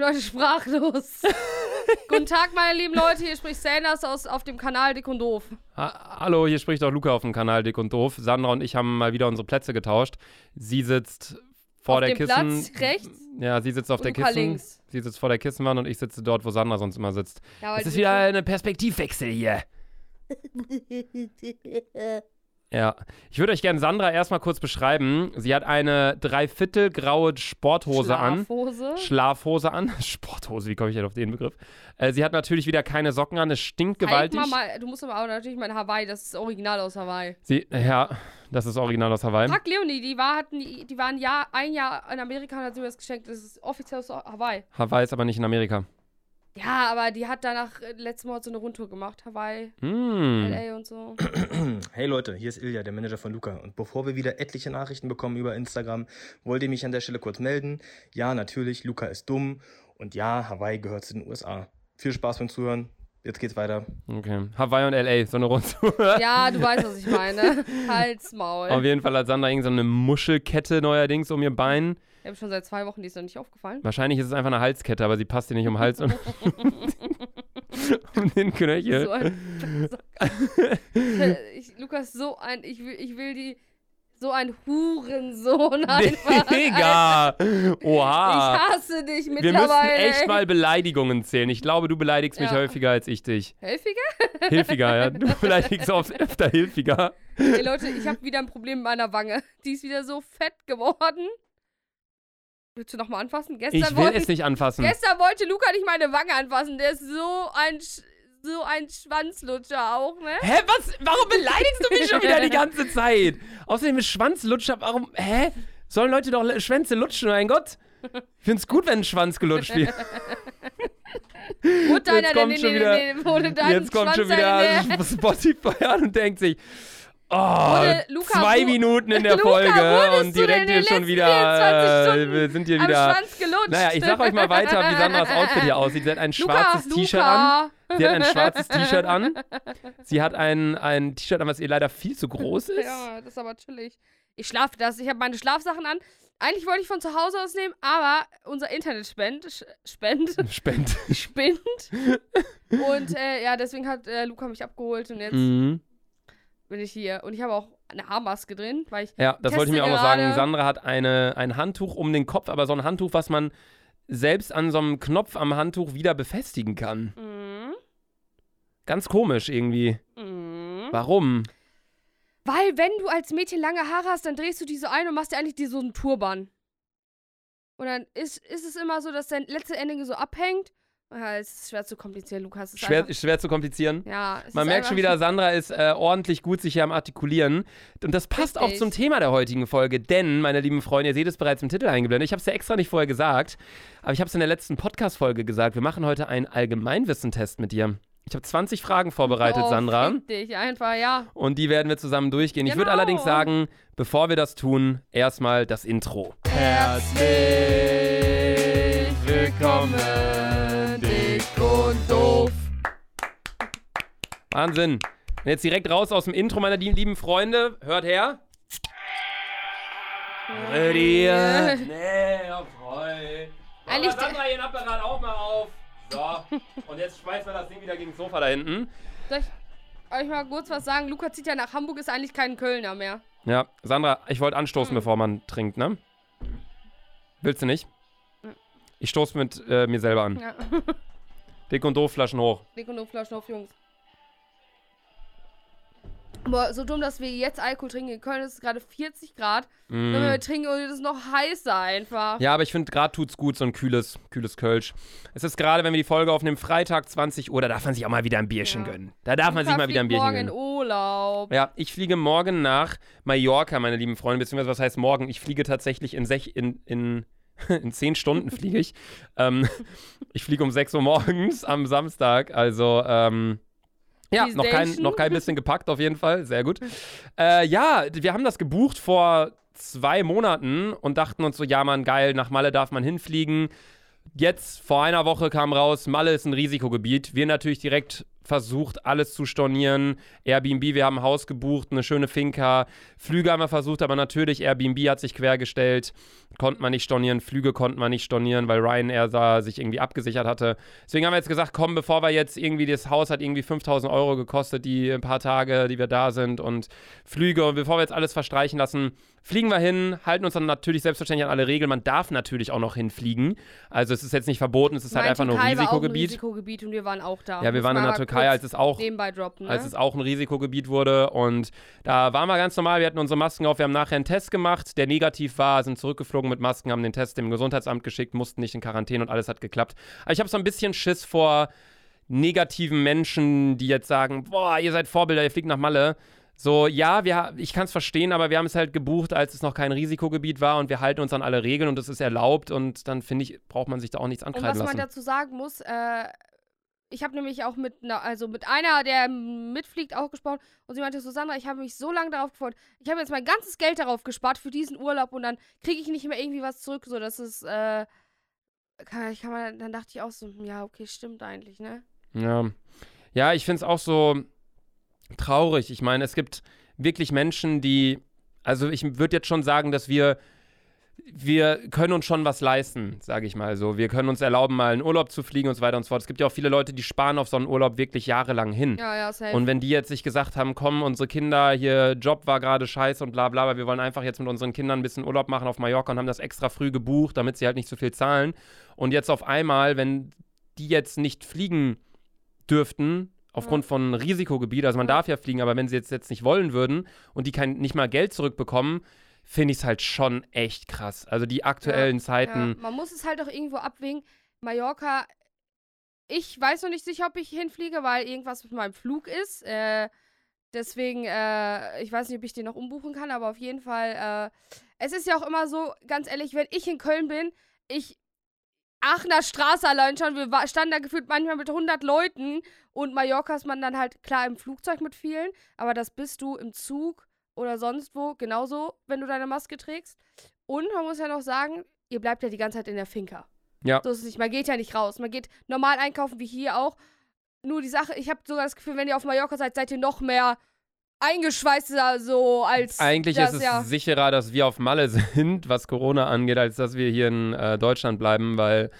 bin heute sprachlos. Guten Tag, meine lieben Leute. Hier spricht Sanders aus, auf dem Kanal Dick und Doof. Ha Hallo, hier spricht auch Luca auf dem Kanal Dick und Doof. Sandra und ich haben mal wieder unsere Plätze getauscht. Sie sitzt vor auf der dem Kissen. Platz rechts. Ja, sie sitzt auf der Luca Kissen. links. Sie sitzt vor der Kissenwand und ich sitze dort, wo Sandra sonst immer sitzt. Ja, Es ist wieder ein Perspektivwechsel hier. Ja, ich würde euch gerne Sandra erstmal kurz beschreiben. Sie hat eine dreiviertel graue Sporthose an. Schlafhose. Schlafhose an. Sporthose, wie komme ich denn auf den Begriff? Äh, sie hat natürlich wieder keine Socken an, es stinkt Halt gewaltig. mal, mal, du musst aber auch natürlich mein Hawaii, das ist original aus Hawaii. Sie, ja, das ist original aus Hawaii. Frag Leonie, die war, hatten, die, die war ein Jahr, ein Jahr in Amerika und hat sie mir das geschenkt. Das ist offiziell aus Hawaii. Hawaii ist aber nicht in Amerika. Ja, aber die hat danach äh, letztes Mal so eine Rundtour gemacht. Hawaii, Mm. LA und so. Hey Leute, hier ist Ilja, der Manager von Luca. Und bevor wir wieder etliche Nachrichten bekommen über Instagram, wollte ich mich an der Stelle kurz melden. Ja, natürlich, Luca ist dumm. Und ja, Hawaii gehört zu den USA. Viel Spaß beim Zuhören. Jetzt geht's weiter. Okay. Hawaii und LA, so eine Rundtour. Ja, du weißt, was ich meine. Halt's Maul. Auf jeden Fall hat Sandra irgend so eine Muschelkette neuerdings um ihr Bein. Ich habe schon seit zwei Wochen, die ist noch nicht aufgefallen. Wahrscheinlich ist es einfach eine Halskette, aber sie passt ihr nicht um den Hals und um den Knöchel. So ein ich, Lukas, so ein, ich will, ich will die, so ein Hurensohn einfach. Digga! Oha! Ich hasse dich Wir mittlerweile. müssen echt mal Beleidigungen zählen. Ich glaube, du beleidigst mich Ja. häufiger als ich dich. Helfiger? Hilfiger, ja. Du beleidigst oft öfter Hilfiger. Ey Leute, ich habe wieder ein Problem mit meiner Wange. Die ist wieder so fett geworden. Willst du nochmal anfassen? Gestern, Ich will wollte, es nicht anfassen. gestern wollte Luca nicht meine Wange anfassen. Der ist so ein, Sch- so ein Schwanzlutscher auch, ne? Hä, was? Warum beleidigst du mich schon wieder die ganze Zeit? Außerdem ist Schwanzlutscher, warum? Hä? Sollen Leute doch Schwänze lutschen, mein Gott? Ich find's gut, wenn ein Schwanz gelutscht wird. Wurde deiner Jetzt kommt schon wieder- Jetzt kommt schon wieder Spotify an und denkt sich, oh, Wurde- Luca, zwei Minuten in der Luca, Folge und direkt hier schon wieder, 24 äh, sind hier wieder. Schwanz gelutscht. Naja, ich sag euch mal weiter, wie Sandras Outfit hier aussieht. Sie hat ein Luca, schwarzes T-Shirt an. Sie hat ein schwarzes T-Shirt an. Sie hat ein, ein T-Shirt an, was ihr leider viel zu groß ist. Ja, das ist aber chillig. Ich schlafe das. Ich habe meine Schlafsachen an. Eigentlich wollte ich von zu Hause aus nehmen, aber unser Internet spend, spend, Spend. spinnt. Und äh, ja, deswegen hat äh, Luca mich abgeholt und jetzt Mhm. Bin ich hier. Und ich habe auch eine Haarmaske drin, weil ich. Ja, das wollte ich mir auch noch sagen. Sandra hat eine, ein Handtuch um den Kopf, aber so ein Handtuch, was man selbst an so einem Knopf am Handtuch wieder befestigen kann. Mhm. Ganz komisch irgendwie. Mhm. Warum? Weil, wenn du als Mädchen lange Haare hast, dann drehst du die so ein und machst dir eigentlich die so einen Turban. Und dann ist, ist es immer so, dass dein letzte Ende so abhängt. Ja, es ist schwer zu komplizieren, Lukas. Ist Schwer, einfach, schwer zu komplizieren. ja, es Man ist merkt schon wieder, Sandra ist äh, ordentlich gut sich hier am Artikulieren. Und das passt auch Richtig. zum Thema der heutigen Folge, denn, meine lieben Freunde, ihr seht es bereits im Titel eingeblendet. Ich habe es ja extra nicht vorher gesagt, aber ich habe es in der letzten Podcast-Folge gesagt. Wir machen heute einen Allgemeinwissentest mit dir. Ich habe 20 Fragen vorbereitet, oh, Sandra. dich, einfach, ja. Und die werden wir zusammen durchgehen. Ich würde Genau. allerdings sagen, bevor wir das tun, erstmal das Intro. Herzlich willkommen, Wahnsinn. Und jetzt direkt raus aus dem Intro, meine lieben, Freunde. Hört her. Ready? Nee, ja, voll. Eigentlich- Sandra ihren Apparat auch mal auf. So. Und jetzt schmeißen wir das Ding wieder gegen das Sofa da hinten. Soll ich euch mal kurz was sagen? Luca zieht ja nach Hamburg, ist eigentlich kein Kölner mehr. Ja, Sandra, ich wollte anstoßen, Hm. bevor man trinkt, ne? Willst du nicht? Ich stoße mit äh, mir selber an. Ja. Dick und doof, Flaschen hoch. Dick und doof, Flaschen auf, Jungs. Boah, so dumm, dass wir jetzt Alkohol trinken. In Köln ist es gerade 40 Grad. Mm. Wenn wir trinken, und es ist noch heißer einfach. Ja, aber ich finde, gerade tut's gut, so ein kühles, kühles Kölsch. Es ist gerade, wenn wir die Folge aufnehmen, Freitag 20 Uhr, da darf man sich auch mal wieder ein Bierchen Ja. gönnen. Da darf man sich mal wieder ein Bierchen morgen in gönnen. Urlaub. Ja, ich fliege morgen nach Mallorca, meine lieben Freunde, beziehungsweise was heißt morgen? Ich fliege tatsächlich in, sech, in, in, in zehn Stunden fliege ich. ähm, ich fliege um 6 Uhr morgens am Samstag, also ähm, ja, noch kein, noch kein bisschen gepackt auf jeden Fall, sehr gut. Äh, ja, wir haben das gebucht vor zwei Monaten und dachten uns so, ja man, geil, nach Malle darf man hinfliegen. Jetzt, vor einer Woche kam raus, Malle ist ein Risikogebiet. Wir natürlich direkt versucht, alles zu stornieren. Airbnb, wir haben ein Haus gebucht, eine schöne Finca. Flüge haben wir versucht, aber natürlich, Airbnb hat sich quergestellt. Konnte man nicht stornieren, Flüge konnte man nicht stornieren, weil Ryanair da sich irgendwie abgesichert hatte. Deswegen haben wir jetzt gesagt, komm, bevor wir jetzt irgendwie, das Haus hat irgendwie 5000 Euro gekostet, die ein paar Tage, die wir da sind und Flüge und bevor wir jetzt alles verstreichen lassen, fliegen wir hin, halten uns dann natürlich selbstverständlich an alle Regeln. Man darf natürlich auch noch hinfliegen. Also es ist jetzt nicht verboten, es ist halt Mein einfach nur Türkei ein war auch ein Risikogebiet. Risikogebiet und wir waren auch da. Ja, wir waren in der Türkei, als es auch droppen, ne? als es auch ein Risikogebiet wurde. Und da waren wir ganz normal. Wir hatten unsere Masken auf. Wir haben nachher einen Test gemacht, der negativ war, sind zurückgeflogen mit Masken, haben den Test dem Gesundheitsamt geschickt, mussten nicht in Quarantäne und alles hat geklappt. Aber ich habe so ein bisschen Schiss vor negativen Menschen, die jetzt sagen: Boah, ihr seid Vorbilder, ihr fliegt nach Malle. So, ja, wir, ich kann es verstehen, aber wir haben es halt gebucht, als es noch kein Risikogebiet war und wir halten uns an alle Regeln und das ist erlaubt und dann finde ich, braucht man sich da auch nichts Und ankreiden was man lassen. dazu sagen muss, äh, ich habe nämlich auch mit einer, also mit einer, der mitfliegt, auch gesprochen und sie meinte so, Sandra, ich habe mich so lange darauf gefreut. Ich habe jetzt mein ganzes Geld darauf gespart für diesen Urlaub und dann kriege ich nicht mehr irgendwie was zurück, so dass es, äh, kann, kann man, dann dachte ich auch so, ja, okay, stimmt eigentlich, ne? Ja, ja ich finde es auch so traurig. Ich meine, es gibt wirklich Menschen, die, also ich würde jetzt schon sagen, dass wir, wir können uns schon was leisten, sage ich mal so. Wir können uns erlauben, mal in Urlaub zu fliegen und so weiter und so fort. Es gibt ja auch viele Leute, die sparen auf so einen Urlaub wirklich jahrelang hin. Ja, ja, safe. Und wenn die jetzt sich gesagt haben, komm, unsere Kinder, hier Job war gerade scheiße und bla bla, aber wir wollen einfach jetzt mit unseren Kindern ein bisschen Urlaub machen auf Mallorca und haben das extra früh gebucht, damit sie halt nicht so viel zahlen. Und jetzt auf einmal, wenn die jetzt nicht fliegen dürften, aufgrund von Risikogebiet, also man Ja. darf ja fliegen, aber wenn sie jetzt, jetzt nicht wollen würden und die kein, nicht mal Geld zurückbekommen, finde ich es halt schon echt krass. Also die aktuellen Zeiten. Ja, man muss es halt auch irgendwo abwägen. Mallorca, ich weiß noch nicht sicher, ob ich hinfliege, weil irgendwas mit meinem Flug ist. Äh, deswegen, äh, ich weiß nicht, ob ich den noch umbuchen kann, aber auf jeden Fall, äh, es ist ja auch immer so, ganz ehrlich, wenn ich in Köln bin, ich. Aachener Straße allein schon, wir standen da gefühlt manchmal mit 100 Leuten und Mallorca ist man dann halt klar im Flugzeug mit vielen, aber das bist du im Zug oder sonst wo genauso, wenn du deine Maske trägst. Und man muss ja noch sagen, ihr bleibt ja die ganze Zeit in der Finca. Ja. So ist es nicht. Man geht ja nicht raus. Man geht normal einkaufen wie hier auch. Nur die Sache, ich habe sogar das Gefühl, wenn ihr auf Mallorca seid, seid ihr noch mehr eingeschweißter so als Eigentlich das, ist es ja. sicherer, dass wir auf Malle sind, was Corona angeht, als dass wir hier in äh, Deutschland bleiben, weil,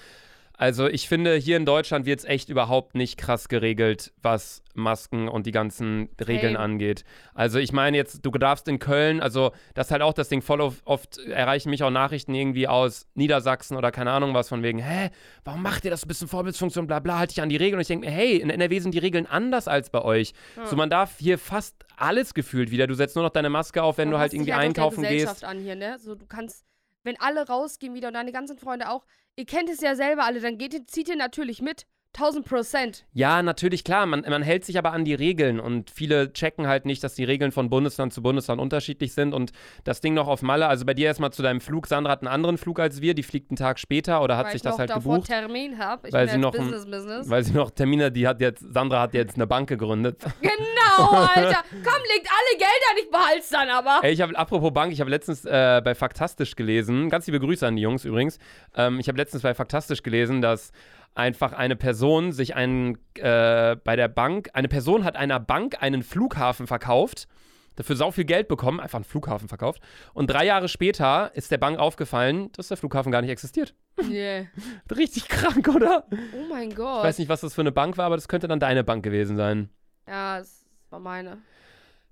also ich finde, hier in Deutschland wird es echt überhaupt nicht krass geregelt, was Masken und die ganzen Regeln Same. angeht. Also ich meine jetzt, du darfst in Köln, also das ist halt auch das Ding, voll oft, erreichen mich auch Nachrichten irgendwie aus Niedersachsen oder keine Ahnung was von wegen, hä, warum macht ihr das ein bisschen Vorbildsfunktion, bla bla, halt dich an die Regeln. Und ich denke mir, hey, in NRW sind die Regeln anders als bei euch. Ja. So, man darf hier fast alles gefühlt wieder. Du setzt nur noch deine Maske auf, wenn Man du halt irgendwie der einkaufen gehst. an hier, ne? So, du kannst, wenn alle rausgehen wieder und deine ganzen Freunde auch, ihr kennt es ja selber alle, dann geht, zieht ihr natürlich mit. 1000 Prozent. Ja, natürlich, klar. Man, man hält sich aber an die Regeln und viele checken halt nicht, dass die Regeln von Bundesland zu Bundesland unterschiedlich sind. Und das Ding noch auf Malle, also bei dir erstmal zu deinem Flug. Sandra hat einen anderen Flug als wir, die fliegt einen Tag später oder hat weil sich ich das halt gebucht. Termin habe. Ich weil bin sie noch ein- Business Business. Weil sie noch Termine, die hat jetzt, Sandra hat jetzt eine Bank gegründet. Genau, Alter. Komm, legt alle Gelder nicht behalt's dann aber. Ey, ich habe, apropos Bank, ich habe letztens äh, bei Faktastisch gelesen, ganz liebe Grüße an die Jungs übrigens. Ähm, ich habe letztens bei Faktastisch gelesen, dass einfach eine Person sich einen, äh, bei der Bank, eine Person hat einer Bank einen Flughafen verkauft, dafür sau viel Geld bekommen, einfach einen Flughafen verkauft. Und drei Jahre später ist der Bank aufgefallen, dass der Flughafen gar nicht existiert. Yeah. Richtig krank, oder? Oh mein Gott. Ich weiß nicht, was das für eine Bank war, aber das könnte dann deine Bank gewesen sein. Ja, das war meine.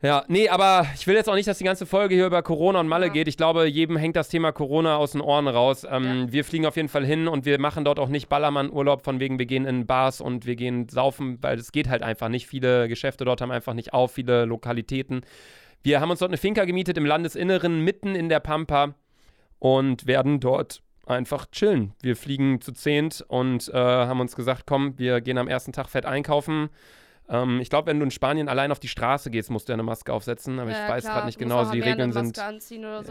Ja, nee, aber ich will jetzt auch nicht, dass die ganze Folge hier über Corona und Malle Ja. geht. Ich glaube, jedem hängt das Thema Corona aus den Ohren raus. Ähm, Wir fliegen auf jeden Fall hin und wir machen dort auch nicht Ballermann-Urlaub, von wegen wir gehen in Bars und wir gehen saufen, weil es geht halt einfach nicht. Viele Geschäfte dort haben einfach nicht auf, viele Lokalitäten. Wir haben uns dort eine Finca gemietet im Landesinneren, mitten in der Pampa und werden dort einfach chillen. Wir fliegen zu zehnt und äh, haben uns gesagt, komm, wir gehen am ersten Tag fett einkaufen. Ähm, ich glaube, wenn du in Spanien allein auf die Straße gehst, musst du eine Maske aufsetzen, aber Ja, ich weiß gerade nicht genau, also die Regeln sind so.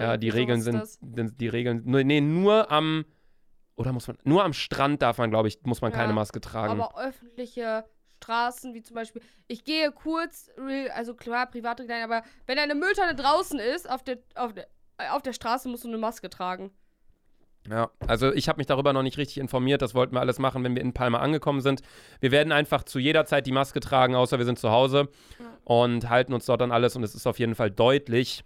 ja, die Regeln sind, die, Regeln, nur- nee, nur am, oder muss man, nur am Strand darf man, glaube ich, muss man Ja, keine Maske tragen. Aber öffentliche Straßen, wie zum Beispiel, ich gehe kurz, also klar, private klein, aber wenn eine Mülltonne draußen ist, auf der, auf der, auf der Straße musst du eine Maske tragen. Ja, also ich habe mich darüber noch nicht richtig informiert. Das wollten wir alles machen, wenn wir in Palma angekommen sind. Wir werden einfach zu jeder Zeit die Maske tragen, außer wir sind zu Hause und halten uns dort an alles. Und es ist auf jeden Fall deutlich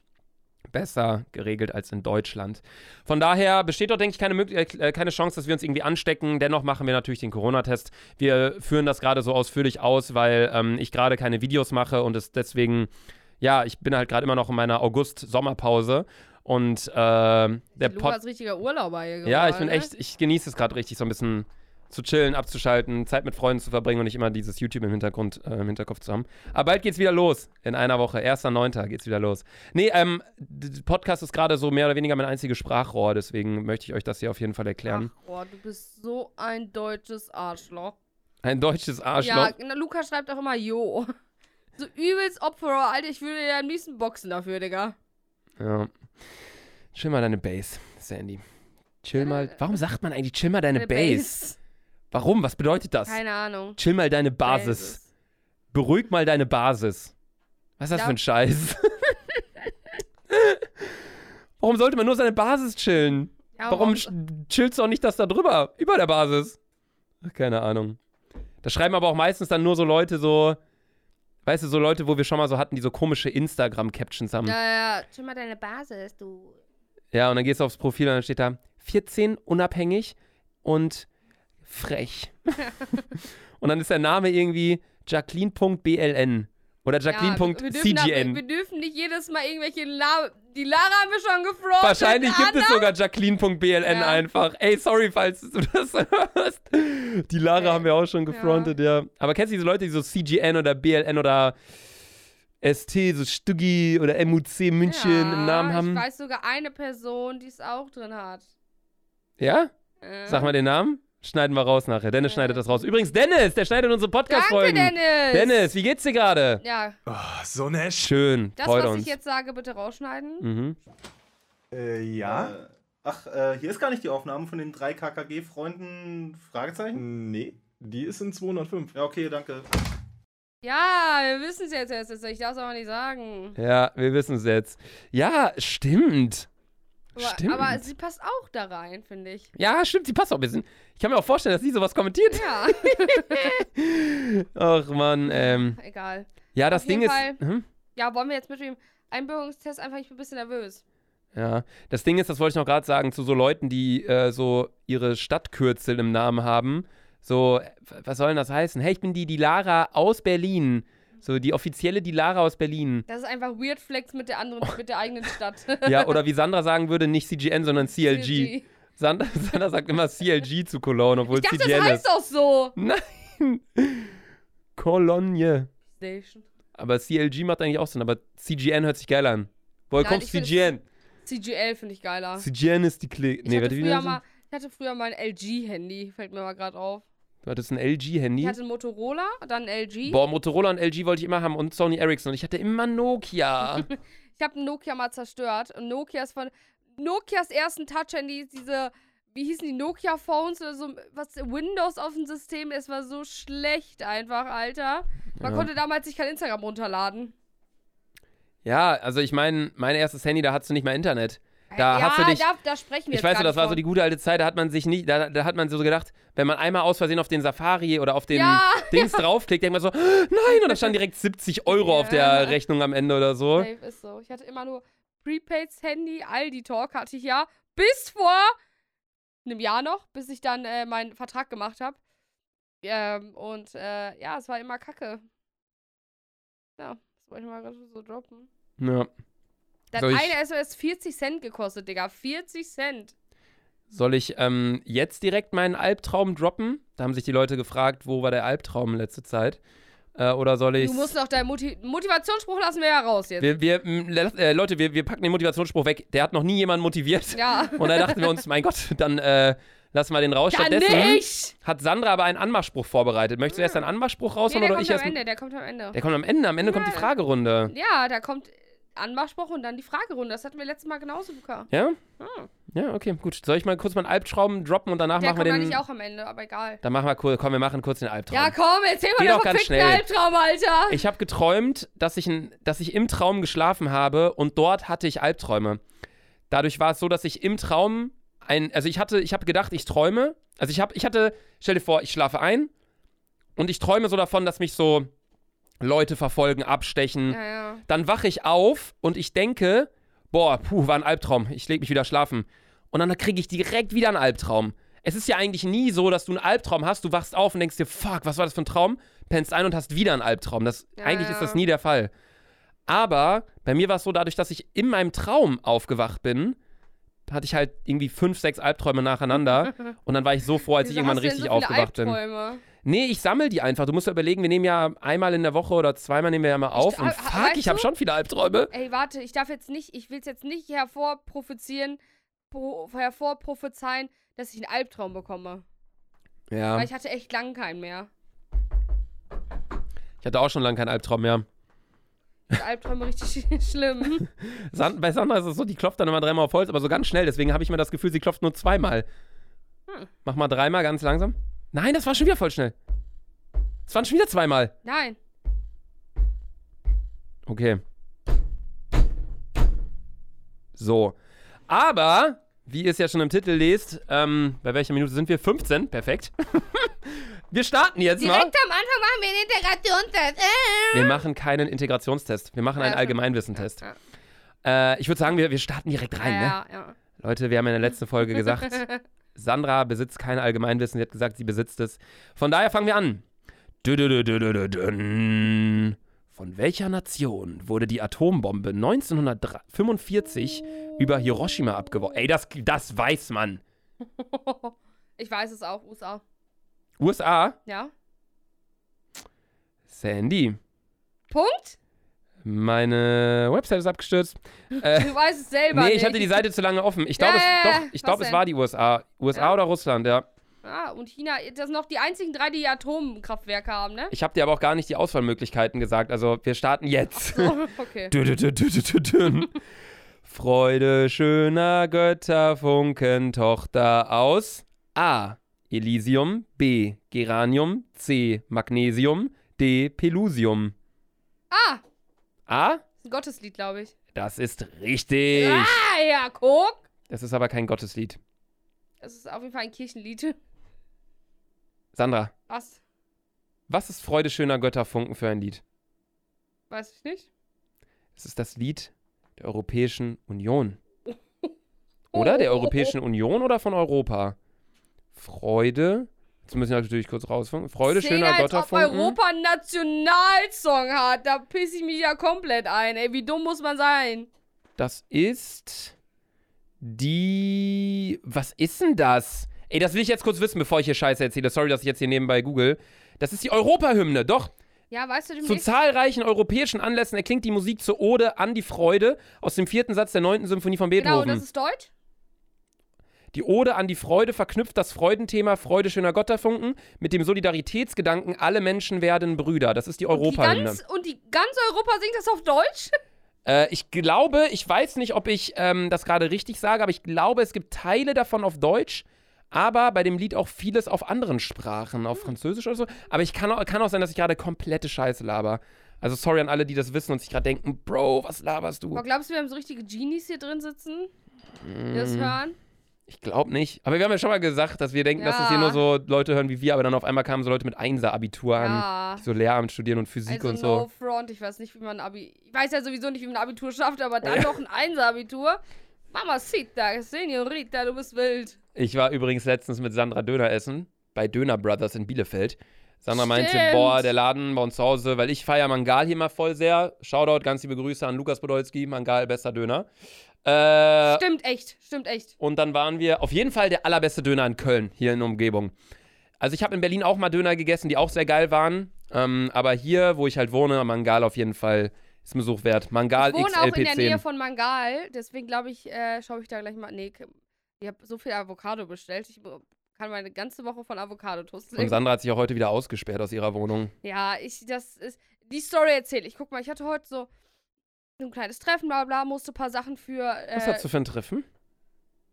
besser geregelt als in Deutschland. Von daher besteht dort, denke ich, keine, Möglich- äh, keine Chance, dass wir uns irgendwie anstecken. Dennoch machen wir natürlich den Corona-Test. Wir führen das gerade so ausführlich aus, weil ähm, ich gerade keine Videos mache und es deswegen, ja, ich bin halt gerade immer noch in meiner August-Sommerpause. Und äh, der Pod Lukas richtiger Urlauber hier ja, ich bin ne? echt, ich genieße es gerade richtig, so ein bisschen zu chillen, abzuschalten, Zeit mit Freunden zu verbringen und nicht immer dieses YouTube im Hintergrund, äh, im Hinterkopf zu haben. Aber bald geht's wieder los. In einer Woche. 1.9. geht's wieder los. Nee, ähm, Podcast ist gerade so mehr oder weniger mein einziges Sprachrohr, deswegen möchte ich euch das hier auf jeden Fall erklären. Ach, boah, du bist so ein deutsches Arschloch. Ein deutsches Arschloch. Ja, na, Lukas schreibt auch immer Jo. So übelst Opferer, Alter, ich würde ja am liebsten boxen dafür, Digga. Ja. Chill mal deine Base, Sandy. Chill mal. Warum sagt man eigentlich chill mal deine Eine Base? Warum? Was bedeutet das? Keine Ahnung. Chill mal deine Basis. Beruhig mal deine Basis. Was ist das Ja. für ein Scheiß? Warum sollte man nur seine Basis chillen? Ja, Warum ch- chillst du auch nicht das da drüber? Über der Basis? Keine Ahnung. Das schreiben aber auch meistens dann nur so Leute so, weißt du, so Leute, wo wir schon mal so hatten, die so komische Instagram-Captions haben. Ja. Ja, ja, chill mal deine Basis, du. und dann gehst du aufs Profil und dann steht da 14 unabhängig und frech. und dann ist der Name irgendwie Jacqueline.bln oder Ja, wir, Jacqueline.cgn. wir dürfen nicht jedes Mal irgendwelche La Die Lara haben wir schon gefroren. Wahrscheinlich gibt es sogar Jacqueline.bln Ja. einfach. Ey, sorry, falls du das hörst. Die Lara Ey, haben wir auch schon gefrontet, ja. Aber kennst du diese Leute, die so CGN oder BLN oder ST, so Stuggi oder MUC München ja, im Namen haben? Ich weiß sogar eine Person, die es auch drin hat. Ja? Äh. Sag mal den Namen. Schneiden wir raus nachher. Dennis Äh. schneidet das raus. Übrigens, Dennis, der schneidet unsere Danke, Podcast-Folgen. Dennis. Dennis, wie geht's dir gerade? Ja, Oh, so nett. Schön, das, freut was uns. ich jetzt sage, bitte rausschneiden. Mhm. Äh, ja? Äh, ach, äh, hier ist gar nicht die Aufnahme von den drei KKG-Freunden? Fragezeichen? Nee, die ist in 205. Ja, okay, danke. Ja, wir wissen es jetzt erst. Ich darf es aber nicht sagen. Ja, wir wissen es jetzt. Ja, stimmt. Aber, Stimmt. aber sie passt auch da rein, finde ich. Ja, stimmt, sie passt auch ein bisschen. Ich kann mir auch vorstellen, dass sie sowas kommentiert. Ja, Ach man, ähm. egal. Ja, das Auf Ding ist. Hm? Ja, wollen wir jetzt mit dem Einbürgerungstest einfach, ich bin ein bisschen nervös. Ja, das Ding ist, das wollte ich noch gerade sagen, zu so Leuten, die äh, so ihre Stadtkürzel im Namen haben. So, was soll denn das heißen? Hey, ich bin die Dilara aus Berlin. So, die offizielle Dilara aus Berlin. Das ist einfach Weird Flex mit der anderen, mit der eigenen Stadt. Ja, oder wie Sandra sagen würde, nicht CGN, sondern CLG. Sandra, Sandra sagt immer CLG zu Cologne, obwohl Ich dachte, CGN das heißt ist. doch so. Nein! Cologne. Station. Aber CLG macht eigentlich auch Sinn, aber CGN hört sich geil an. Woher Nein, kommt CGN? CGL finde ich geiler. CGN ist die Klick. Ich, Nee, hatte warte, wie mal, ich hatte früher mal ein LG-Handy, fällt mir mal gerade auf. Du hattest ein LG-Handy. Ich hatte ein Motorola, dann ein LG. Boah, Motorola und LG wollte ich immer haben und Sony Ericsson. Und ich hatte immer Nokia. Ich habe ein Nokia mal zerstört. Und Nokia ist von. Nokias ersten Touch-Handys, diese. Wie hießen die Nokia-Phones oder so? Was? Windows auf dem System. Es war so schlecht einfach, Alter. Man Ja. konnte damals sich kein Instagram runterladen. ja, also ich meine, mein erstes Handy, da hattest du nicht mal Internet. Da ja, hast du dich- da, da sprechen wir Ich weiß so, das war so die gute alte Zeit, da hat man sich nicht, da, da hat man so gedacht, wenn man einmal aus Versehen auf den Safari oder auf den Ja, Dings draufklickt, denkt man so, nein, und dann stand direkt 70 Euro auf Ja. der Rechnung am Ende oder so. Safe ist so. Ich hatte immer nur Prepaids Handy, Aldi Talk hatte ich ja. Bis vor einem Jahr noch, bis ich dann äh, meinen Vertrag gemacht habe. Ähm, und äh, ja, es war immer kacke. Ja, das wollte ich mal gerade so droppen. Ja. Dann eine SOS 40 Cent gekostet, Digga. 40 Cent. Soll ich ähm, jetzt direkt meinen Albtraum droppen? Da haben sich die Leute gefragt, wo war der Albtraum letzte Zeit? Äh, oder soll ich. Du musst noch deinen Motiv Motivationsspruch lassen wir ja raus jetzt. Wir, wir, äh, Leute, wir, wir packen den Motivationsspruch weg. Der hat noch nie jemanden motiviert. ja. Und da dachten wir uns, mein Gott, dann äh, lassen wir den raus. Ja, Stattdessen nicht! hat Sandra aber einen Anmachspruch vorbereitet. Möchtest du erst einen Anmachspruch Nee, raushauen der oder kommt ich am erst? Ende, der kommt am Ende. Der kommt am Ende. Am Ende kommt die Ja. Fragerunde. Ja, da kommt Anmachspruch und dann die Fragerunde. Das hatten wir letztes Mal genauso, Luca. Ja? Hm. Ja, okay, gut. Soll ich mal kurz meinen Albtraum droppen und danach Der machen wir kommt den. eigentlich auch am Ende, aber egal. Dann machen wir kurz, komm, wir machen kurz den Albtraum. Ja, komm, erzähl mal den verfickten schnell. Albtraum, Alter. Ich habe geträumt, dass ich, ein, dass ich im Traum geschlafen habe und dort hatte ich Albträume. Dadurch war es so, dass ich im Traum ein, also ich hatte, ich habe gedacht, ich träume. Also ich habe, ich hatte, stell dir vor, ich schlafe ein und ich träume so davon, dass mich so Leute verfolgen, abstechen. Ja, ja. Dann wache ich auf und ich denke, boah, puh, war ein Albtraum. Ich leg mich wieder schlafen. Und dann kriege ich direkt wieder einen Albtraum. Es ist ja eigentlich nie so, dass du einen Albtraum hast, du wachst auf und denkst dir, fuck, was war das für ein Traum? Pennst ein und hast wieder einen Albtraum. Das, Ja, eigentlich ist das nie der Fall. Aber bei mir war es so, dadurch, dass ich in meinem Traum aufgewacht bin, hatte ich halt irgendwie fünf, sechs Albträume nacheinander. und dann war ich so froh, als ich Wieso irgendwann du denn richtig so aufgewacht bin. Nee, ich sammle die einfach. Du musst dir überlegen, wir nehmen ja einmal in der Woche oder zweimal nehmen wir ja mal auf. ha- und ha- fuck, weißt ich habe schon viele Albträume. Ey, warte, ich darf jetzt nicht, ich will es jetzt nicht hervorprophezieren, pro, hervorprophezeien, dass ich einen Albtraum bekomme. Ja, Weil ich hatte echt lang keinen mehr. ich hatte auch schon lange keinen Albtraum mehr. Albträume richtig schlimm. Bei Sandra ist es so, die klopft dann immer dreimal auf Holz, aber so ganz schnell. Deswegen habe ich mir das Gefühl, sie klopft nur zweimal. Hm. Mach mal dreimal ganz langsam. Nein, das war schon wieder voll schnell. Es waren schon wieder zweimal. Nein. Okay. So. Aber, wie ihr es ja schon im Titel lest, ähm, bei welcher Minute sind wir? 15. Perfekt. wir starten jetzt Direkt mal. am Anfang machen wir einen Integrationstest. Äh. Wir machen keinen Integrationstest. Wir machen einen Allgemeinwissentest. Ja, Äh, ich würde sagen, wir, wir starten direkt rein, ne? ja, ja. Leute, wir haben in der letzten Folge gesagt, Sandra besitzt kein Allgemeinwissen. Sie hat gesagt, sie besitzt es. Von daher fangen wir an. Von welcher Nation wurde die Atombombe 1945 über Hiroshima abgeworfen? Ey, das, das weiß man. ich weiß es auch, USA. USA? Ja. Sandy. Punkt? Meine Website ist abgestürzt. Äh, Du weißt es selber nee, ich hatte die Seite zu lange offen. Ich glaube, Ja, es, doch, ich Was glaube, es war die USA. USA Ja. oder Russland, ja. Ah, und China, das sind noch die einzigen drei, die Atomkraftwerke haben, ne? Ich habe dir aber auch gar nicht die Auswahlmöglichkeiten gesagt. Also, wir starten jetzt. Oh, okay. Freude schöner Götter, Funken, Tochter aus A. Elysium, B. Geranium, C. Magnesium, D. Pelusium. Ah, A. ist ein Gotteslied, glaube ich. Das ist richtig. Ah, ja, guck. Das ist aber kein Gotteslied. Das ist auf jeden Fall ein Kirchenlied. Sandra, Was? was ist Freude schöner Götter, Funken für ein Lied? Weiß ich nicht. Es ist das Lied der Europäischen Union. Oder der Europäischen Union oder von Europa? Freude. Jetzt müssen wir natürlich kurz rausfunken. Freude Szene, schöner Götter, ob. Europa einen Nationalsong hat. Da pisse ich mich ja komplett ein. Ey, wie dumm muss man sein? Das ist die. Was ist denn das? Ey, das will ich jetzt kurz wissen, bevor ich hier Scheiße erzähle. Sorry, dass ich jetzt hier nebenbei google. Das ist die Europahymne, doch. Ja, weißt du, Zu zahlreichen europäischen Anlässen erklingt die Musik zur Ode an die Freude aus dem vierten Satz der neunten Symphonie von Genau, Beethoven. das ist Deutsch? Die Ode an die Freude verknüpft das Freudenthema Freude schöner Götterfunken mit dem Solidaritätsgedanken, alle Menschen werden Brüder. Das ist die Und die, Europahymne. ganz, und die ganz Europa singt das auf Deutsch? Äh, ich glaube, ich weiß nicht, ob ich ähm, das gerade richtig sage, aber ich glaube, es gibt Teile davon auf Deutsch, aber bei dem Lied auch vieles auf anderen Sprachen, auf Französisch oder so. Aber ich kann auch, kann auch sein, dass ich gerade komplette Scheiße laber. Also sorry an alle, die das wissen und sich gerade denken, Bro, was laberst du? Boah, glaubst du, wir haben so richtige Genies hier drin sitzen, die Mm. das hören? Ich glaube nicht. Aber wir haben ja schon mal gesagt, dass wir denken, dass das hier Ja. nur so Leute hören wie wir, aber dann auf einmal kamen so Leute mit Einser-Abitur an, Ja. die so Lehramt studieren und Physik Also und so. no front, ich weiß nicht, wie man Abi... Ich weiß ja sowieso nicht, wie man ein Abitur schafft, aber dann Ja. noch ein Einser-Abitur. Mamacita, Seniorita, du bist wild. Ich war übrigens letztens mit Sandra Döner essen, bei Döner Brothers in Bielefeld. Sandra meinte, Stimmt. boah, der Laden bei uns zu Hause, weil ich feiere Mangal hier mal voll sehr. Shoutout, ganz liebe Grüße an Lukas Podolski, Mangal, bester Döner. Äh, Stimmt echt, stimmt echt. und dann waren wir auf jeden Fall der allerbeste Döner in Köln, hier in der Umgebung. Also ich habe in Berlin auch mal Döner gegessen, die auch sehr geil waren. Ähm, aber hier, wo ich halt wohne, Mangal auf jeden Fall ist ein Besuch wert. Mangal Ich wohne auch in der Nähe XLP10. von Mangal, deswegen glaube ich, äh, schaue ich da gleich mal. Nee, ich habe so viel Avocado bestellt. Ich kann meine ganze Woche von Avocado-Toast Und leben. Sandra hat sich auch heute wieder ausgesperrt aus ihrer Wohnung. Ja, ich, das ist. Die Story erzähle ich. Guck mal, ich hatte heute so ein kleines Treffen, bla bla, musste ein paar Sachen für. Äh, Was hast du für ein Treffen?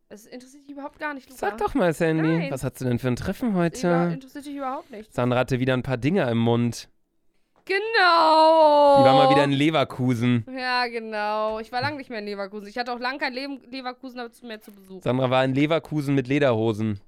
Das interessiert dich überhaupt gar nicht, Luca. Sag doch mal, Sandy, Nein. was hast du denn für ein Treffen heute? interessiert dich überhaupt nicht. Sandra hatte wieder ein paar Dinge im Mund. Genau. Die war mal wieder in Leverkusen. Ja, genau. Ich war lange nicht mehr in Leverkusen. Ich hatte auch lange kein Leben Leverkusen mehr zu Besuch. Sandra war in Leverkusen mit Lederhosen.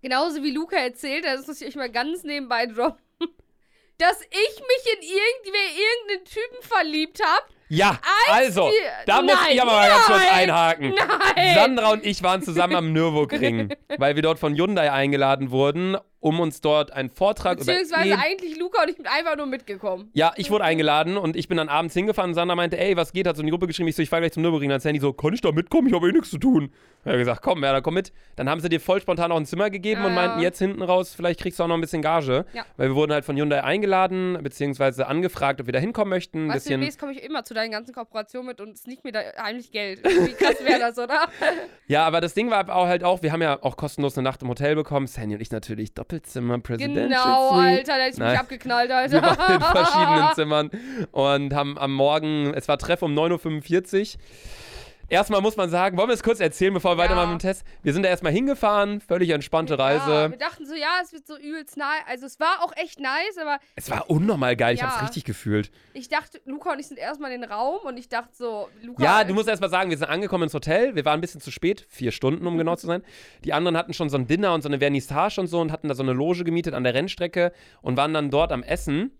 Genauso wie Luca erzählt, das muss ich euch mal ganz nebenbei droppen, dass ich mich in irgendwie irgendeinen Typen verliebt habe. Ja, also, die- da muss Nein, ich aber mal ganz kurz einhaken. Nein. Sandra und ich waren zusammen am Nürburgring, weil wir dort von Hyundai eingeladen wurden, um uns dort einen Vortrag über Beziehungsweise Ehen- eigentlich Luca und ich bin einfach nur mitgekommen. Ja, ich wurde eingeladen und ich bin dann abends hingefahren und Sandra meinte, ey, was geht? Hat so in die Gruppe geschrieben, ich so, ich fahr gleich zum Nürburgring. Dann hat Sandy so, kann ich da mitkommen? Ich habe eh nichts zu tun. Er hat gesagt, komm, ja, dann komm mit. Dann haben sie dir voll spontan noch ein Zimmer gegeben Ja, und meinten, jetzt hinten raus, vielleicht kriegst du auch noch ein bisschen Gage. Ja. Weil wir wurden halt von Hyundai eingeladen, beziehungsweise angefragt, ob wir da hinkommen möchten. Weißt du, demnächst komme ich immer zu deinen ganzen Kooperationen mit und sneak mir da heimlich Geld. Wie krass wäre das, oder? ja, aber das Ding war auch halt auch, wir haben ja auch kostenlos eine Nacht im Hotel bekommen. Sandy und ich natürlich Doppelzimmer, Presidential Genau. Alter, da ich mich abgeknallt, Wir Alter. waren in verschiedenen Zimmern und haben am Morgen, es war Treff um 9.45 Uhr. Erstmal muss man sagen, wollen wir es kurz erzählen, bevor wir Ja. weitermachen mit dem Test? Wir sind da erstmal hingefahren, völlig entspannte Ja, Reise. wir dachten so, ja, es wird so übelst nice. Also es war auch echt nice, aber Es war unnormal geil, ich Ja. hab's richtig gefühlt. ich dachte, Luca und ich sind erstmal in den Raum und ich dachte so, Luca. Ja, du musst erstmal sagen, wir sind angekommen ins Hotel, wir waren ein bisschen zu spät, vier Stunden, um genau zu sein. Die anderen hatten schon so ein Dinner und so eine Vernissage und so und hatten da so eine Loge gemietet an der Rennstrecke und waren dann dort am Essen.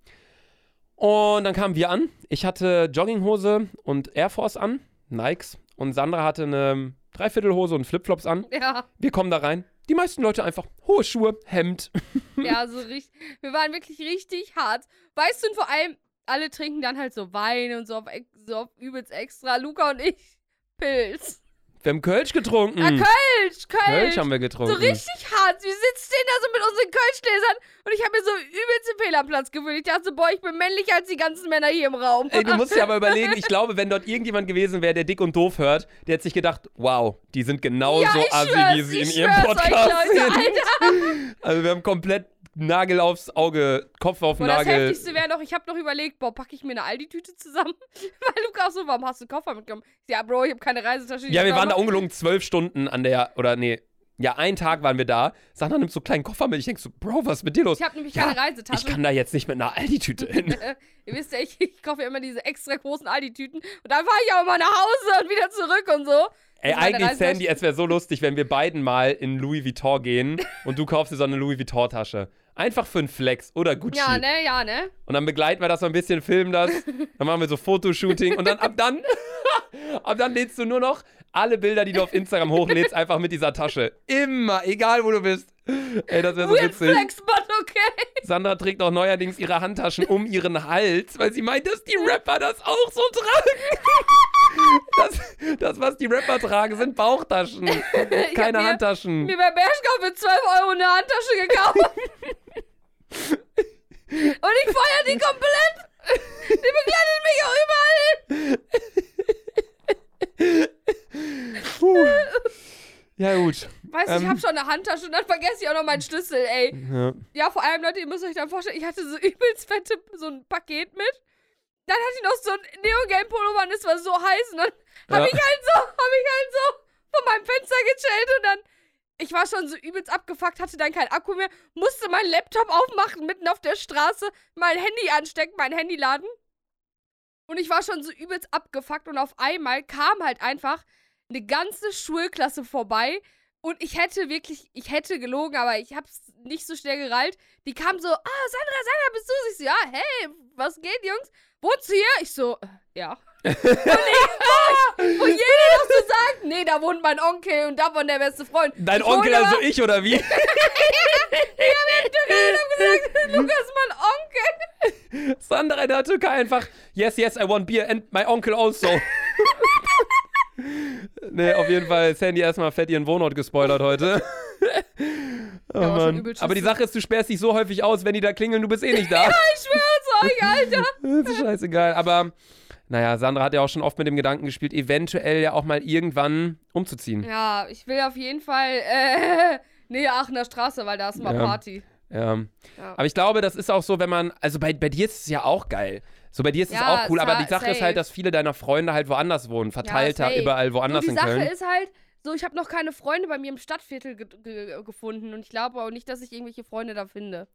Und dann kamen wir an. Ich hatte Jogginghose und Air Force an, Nikes. Und Sandra hatte eine Dreiviertelhose und Flipflops an. Ja, Wir kommen da rein. Die meisten Leute einfach hohe Schuhe, Hemd. ja, so richtig. Wir waren wirklich richtig hart. Weißt du, und vor allem, alle trinken dann halt so Wein und so auf, so auf übelst extra. Luca und ich, Pilz. Wir haben Kölsch getrunken. Ja, Kölsch, Kölsch. Hm. Kölsch haben wir getrunken. So richtig hart. Wir sitzen da so mit unseren Kölschgläsern und ich habe mir so übelst den Fehlerplatz gewöhnt. Ich dachte so, boah, ich bin männlicher als die ganzen Männer hier im Raum. Ey, du musst dir aber überlegen, ich glaube, wenn dort irgendjemand gewesen wäre, der dick und doof hört, der hätte sich gedacht, wow, die sind genauso ja, assi, wie sie in ihrem Podcast euch, Leute, sind. Alter. Also wir haben komplett Nagel aufs Auge, Kopf auf das Nagel. Heftigste wäre noch, ich habe noch überlegt, boah, packe ich mir eine Aldi-Tüte zusammen? Weil Luca auch so, warum hast du einen Koffer mitgenommen? Ja, Bro, ich habe keine Reisetasche. Ja, wir waren da ungelogen zwölf Stunden an der, oder nee, ja, einen Tag waren wir da. Sandra nimmt so einen kleinen Koffer mit. Ich denk so, Bro, was ist mit dir los? Ich habe nämlich Ja, keine Reisetasche. Ich kann da jetzt nicht mit einer Aldi-Tüte hin. Ihr wisst ja, ich, ich kaufe ja immer diese extra großen Aldi-Tüten. Und dann fahre ich auch immer nach Hause und wieder zurück und so. Ey, eigentlich, Sandy, es wäre so lustig, wenn wir beiden mal in Louis Vuitton gehen und du kaufst dir so eine Louis Vuitton-Tasche. Einfach für einen Flex oder Gucci. Ja, ne, ja, ne? Und dann begleiten wir das so ein bisschen, filmen das. Dann machen wir so Fotoshooting. Und dann ab dann, ab dann lädst du nur noch alle Bilder, die du auf Instagram hochlädst, einfach mit dieser Tasche. Immer, egal wo du bist. Ey, das wäre so Weird witzig. Flex, but okay. Sandra trägt auch neuerdings ihre Handtaschen um ihren Hals, weil sie meint, dass die Rapper das auch so tragen. Das, das was die Rapper tragen, sind Bauchtaschen. Keine mir- Handtaschen. Mir bei Bershka für 12 Euro eine Handtasche gekauft. Und ich feiere die komplett. Die begleitet mich auch überall hin. Puh. Ja, gut. Weißt du, ich Ähm. habe schon eine Handtasche und dann vergesse ich auch noch meinen Schlüssel, ey. Ja. Ja, vor allem, Leute, ihr müsst euch dann vorstellen, ich hatte so übelst fette, so ein Paket mit. Dann hatte ich noch so ein Neo-Game-Pullover und es war so heiß und dann habe Ja. ich halt so, habe ich halt so von meinem Fenster gechillt und dann, ich war schon so übelst abgefuckt, hatte dann keinen Akku mehr, musste meinen Laptop aufmachen, mitten auf der Straße, mein Handy anstecken, mein Handy laden. Und ich war schon so übelst abgefuckt und auf einmal kam halt einfach eine ganze Schulklasse vorbei und ich hätte wirklich, ich hätte gelogen, aber ich hab's nicht so schnell gerallt. Die kam so, ah, Sandra, Sandra, bist du? Ich so, ja, hey, was geht, Jungs? Wohnst du hier? Ich so, äh, ja. Wo jeder noch so sagt, nee, da wohnt mein Onkel und da wohnt der beste Freund. Dein ich Onkel, also ich, oder wie? Ich hab in Türkei gesagt, Lukas ist mein Onkel. Sandra in der Türkei einfach, yes, yes, I want beer and my uncle also. nee, auf jeden Fall Sandy erstmal fett ihren Wohnort gespoilert heute. oh, aber die Sache ist, du sperrst dich so häufig aus, wenn die da klingeln, du bist eh nicht da. Ich schwör's euch, Alter. das ist scheißegal. Aber naja, Sandra hat ja auch schon oft mit dem Gedanken gespielt, eventuell ja auch mal irgendwann umzuziehen. Ja, ich will auf jeden Fall, äh, nähe Aachener Straße, weil da ist mal Ja. Party. Ja. Ja. Aber ich glaube, das ist auch so, wenn man, also bei, bei dir ist es ja auch geil. So bei dir ist es Ja, auch cool, aber die Sache ist safe. halt, dass viele deiner Freunde halt woanders wohnen, verteilter safe. überall woanders in die Sache Köln. ist halt, so, ich habe noch keine Freunde bei mir im Stadtviertel ge ge gefunden und ich glaube auch nicht, dass ich irgendwelche Freunde da finde.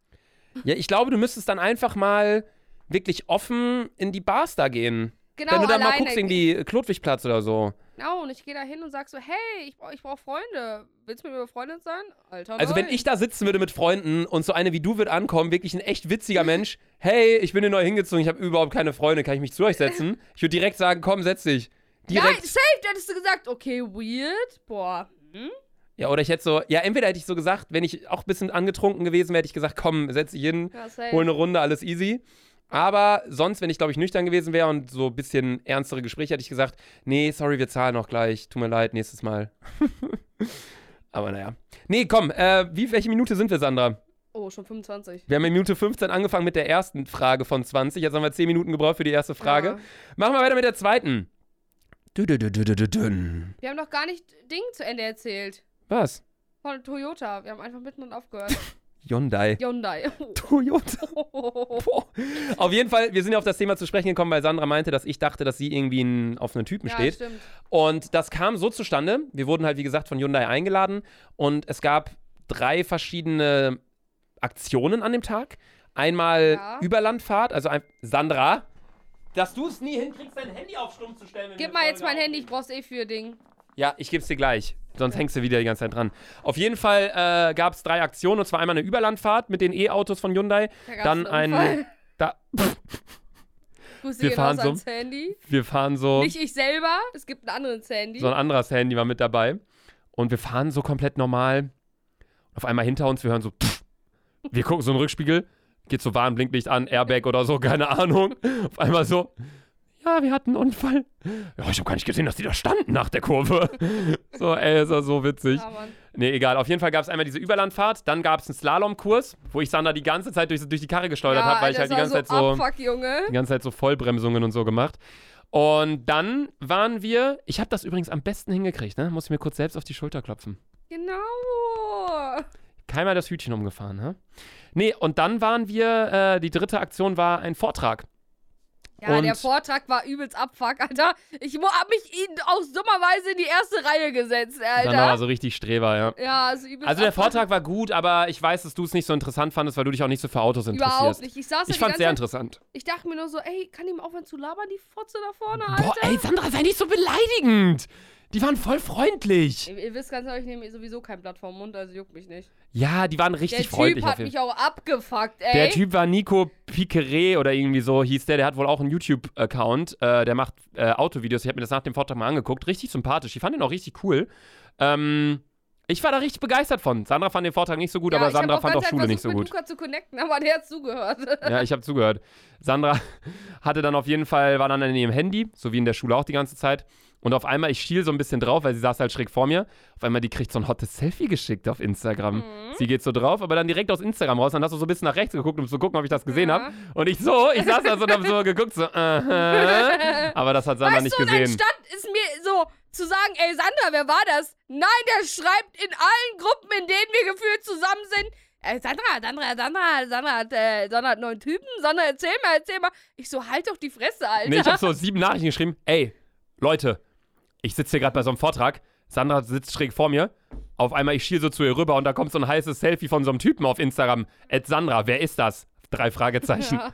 Ja, ich glaube, du müsstest dann einfach mal wirklich offen in die Bars da gehen. Genau, Wenn du da mal guckst, irgendwie Klotwigplatz oder so. Genau, und ich gehe da hin und sag so, hey, ich, brauch- ich brauche Freunde. Willst du mit mir befreundet sein? Alter, Also wenn nein. ich da sitzen würde mit Freunden und so eine wie du wird ankommen, wirklich ein echt witziger Mensch, hey, ich bin hier neu hingezogen, ich habe überhaupt keine Freunde, kann ich mich zu euch setzen? Ich würde direkt sagen, komm, setz dich. Direkt. safe, da hättest du gesagt, okay, weird. Boah. Hm? Ja, oder ich hätte so, ja, entweder hätte ich so gesagt, wenn ich auch ein bisschen angetrunken gewesen wäre, hätte ich gesagt, komm, setz dich hin, Ja, hol eine Runde, alles easy. Aber sonst, wenn ich, glaube ich, nüchtern gewesen wäre und so ein bisschen ernstere Gespräche, hätte ich gesagt, nee, sorry, wir zahlen auch gleich, tut mir leid, nächstes Mal. Aber naja. Nee, komm, äh, wie, welche Minute sind wir, Sandra? Oh, schon 25. Wir haben in Minute 15 angefangen mit der ersten Frage von 20. Jetzt haben wir 10 Minuten gebraucht für die erste Frage. Ja. Machen wir weiter mit der zweiten. Dü -dü -dü. Wir haben noch gar nicht Ding zu Ende erzählt. Was? Von Toyota. Wir haben einfach mitten und aufgehört. Hyundai. Hyundai. Toyota. Boah. Auf jeden Fall, wir sind ja auf das Thema zu sprechen gekommen, weil Sandra meinte, dass ich dachte, dass sie irgendwie n- auf einen Typen ja, steht. stimmt. Und das kam so zustande. Wir wurden halt, wie gesagt, von Hyundai eingeladen und es gab drei verschiedene Aktionen an dem Tag. Einmal Ja. Überlandfahrt, also ein Sandra, dass du es nie hinkriegst, dein Handy auf Stumm zu stellen. Gib mal jetzt mein. Handy, ich brauch's eh für Ding. Ja, ich geb's dir gleich. Sonst hängst du wieder die ganze Zeit dran. Auf jeden Fall äh, gab es drei Aktionen und zwar einmal eine Überlandfahrt mit den E-Autos von Hyundai. Da Dann einen ein. Da, Wir fahren so. Handy. wir fahren so. Nicht ich selber, es gibt ein anderes Handy. So ein anderes Handy war mit dabei. Und wir fahren so komplett normal. Auf einmal hinter uns, wir hören so. Pff. Wir gucken so in den Rückspiegel. Geht so Warnblinklicht an, Airbag oder so, keine Ahnung. Auf einmal so. Ja, wir hatten einen Unfall. Ja, ich habe gar nicht gesehen, dass die da standen nach der Kurve. So, ey, ist das so witzig. Ja. Nee, egal. Auf jeden Fall gab es einmal diese Überlandfahrt. Dann gab es einen Slalomkurs, wo ich Sandra die ganze Zeit durch, durch die Karre gesteuert ja, habe, weil ich halt die ganze war Zeit so, Junge. die ganze Zeit so Vollbremsungen und so gemacht. Und dann waren wir, ich habe das übrigens am besten hingekriegt, ne? Muss ich mir kurz selbst auf die Schulter klopfen. Genau. Keinmal das Hütchen umgefahren, ne? Nee, und dann waren wir, äh, die dritte Aktion war ein Vortrag. Ja, Und- der Vortrag war übelst Abfuck, Alter. Ich hab mich ihn aus dummerweise in die erste Reihe gesetzt, Sandra war Alter. so richtig Streber, ja. Ja, also übelst Also der Abfuck. Vortrag war gut, aber ich weiß, dass du es nicht so interessant fandest, weil du dich auch nicht so für Autos interessierst. Überhaupt nicht. Ich saß da Ich die fand's ganze sehr Zeit, interessant. Ich dachte mir nur so, ey, kann ihm aufhören zu labern, die Fotze da vorne, Alter? Boah, ey, Sandra, sei nicht so beleidigend. Die waren voll freundlich. Ihr, ihr wisst ganz genau, ich nehme sowieso kein Blatt vom Mund, also juckt mich nicht. Ja, die waren Der richtig Typ freundlich. hat auf jeden mich auch abgefuckt, ey. Der Typ war Nico Piqueret oder irgendwie so hieß der. Der hat wohl auch einen YouTube-Account. Äh, der macht äh, Autovideos. Ich habe mir das nach dem Vortrag mal angeguckt. Richtig sympathisch. Ich fand ihn auch richtig cool. Ähm, ich war da richtig begeistert von. Sandra fand den Vortrag nicht so gut, ja, aber ich Sandra fand ganz auch Schule nicht so gut. mit Luca zu connecten, aber der hat zugehört. Ja, ich habe zugehört. Sandra hatte dann auf jeden Fall, war dann in ihrem Handy, so wie in der Schule auch die ganze Zeit. Und auf einmal, ich schiel so ein bisschen drauf, weil sie saß halt schräg vor mir. Auf einmal, die kriegt so ein hottes Selfie geschickt auf Instagram. Mhm. Sie geht so drauf, aber dann direkt aus Instagram raus. Dann hast du so ein bisschen nach rechts geguckt, um zu gucken, ob ich das gesehen Ja. habe. Und ich so, ich saß da so und hab so geguckt, so, aha. Aber das hat Sandra weißt nicht du, gesehen. anstatt es mir so zu sagen, ey Sandra, wer war das? Nein, der schreibt in allen Gruppen, in denen wir gefühlt zusammen sind. Ey, Sandra, Sandra, Sandra, Sandra hat, äh, Sandra hat neuen Typen. Sandra, erzähl mal, erzähl mal. Ich so, halt doch die Fresse, Alter. Nee, ich habe so sieben Nachrichten geschrieben. Ey, Leute, ich sitze hier gerade bei so einem Vortrag. Sandra sitzt schräg vor mir. Auf einmal, ich schiel so zu ihr rüber und da kommt so ein heißes Selfie von so einem Typen auf Instagram. Ed Sandra, wer ist das? Drei Fragezeichen. Ja.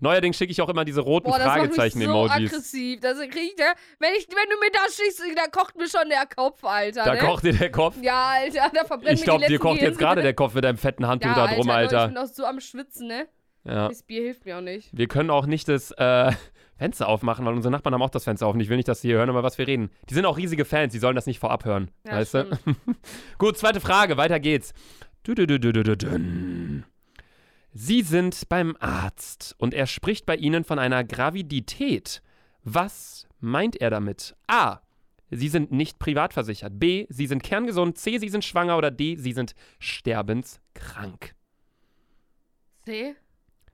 Neuerdings schicke ich auch immer diese roten Boah, das mich so Fragezeichen-Emojis. aggressiv. Das krieg ich, der, wenn, ich, wenn du mir das schickst, da kocht mir schon der Kopf, Alter. Da ne? kocht dir der Kopf. Ja, Alter, da verbrennt Ich glaube, dir kocht jetzt gerade der Kopf mit deinem fetten Handtuch ja, da drum, Alter. Ich Alter. bin auch so am Schwitzen, ne? Ja. Das Bier hilft mir auch nicht. Wir können auch nicht das äh, Fenster aufmachen, weil unsere Nachbarn haben auch das Fenster offen. Ich will nicht, dass sie hier hören, über was wir reden. Die sind auch riesige Fans, die sollen das nicht vorab hören. Ja, weißt du? Gut, zweite Frage, weiter geht's. Sie sind beim Arzt und er spricht bei Ihnen von einer Gravidität. Was meint er damit? A. Sie sind nicht privat versichert. B. Sie sind kerngesund. C. Sie sind schwanger. Oder D. Sie sind sterbenskrank. C?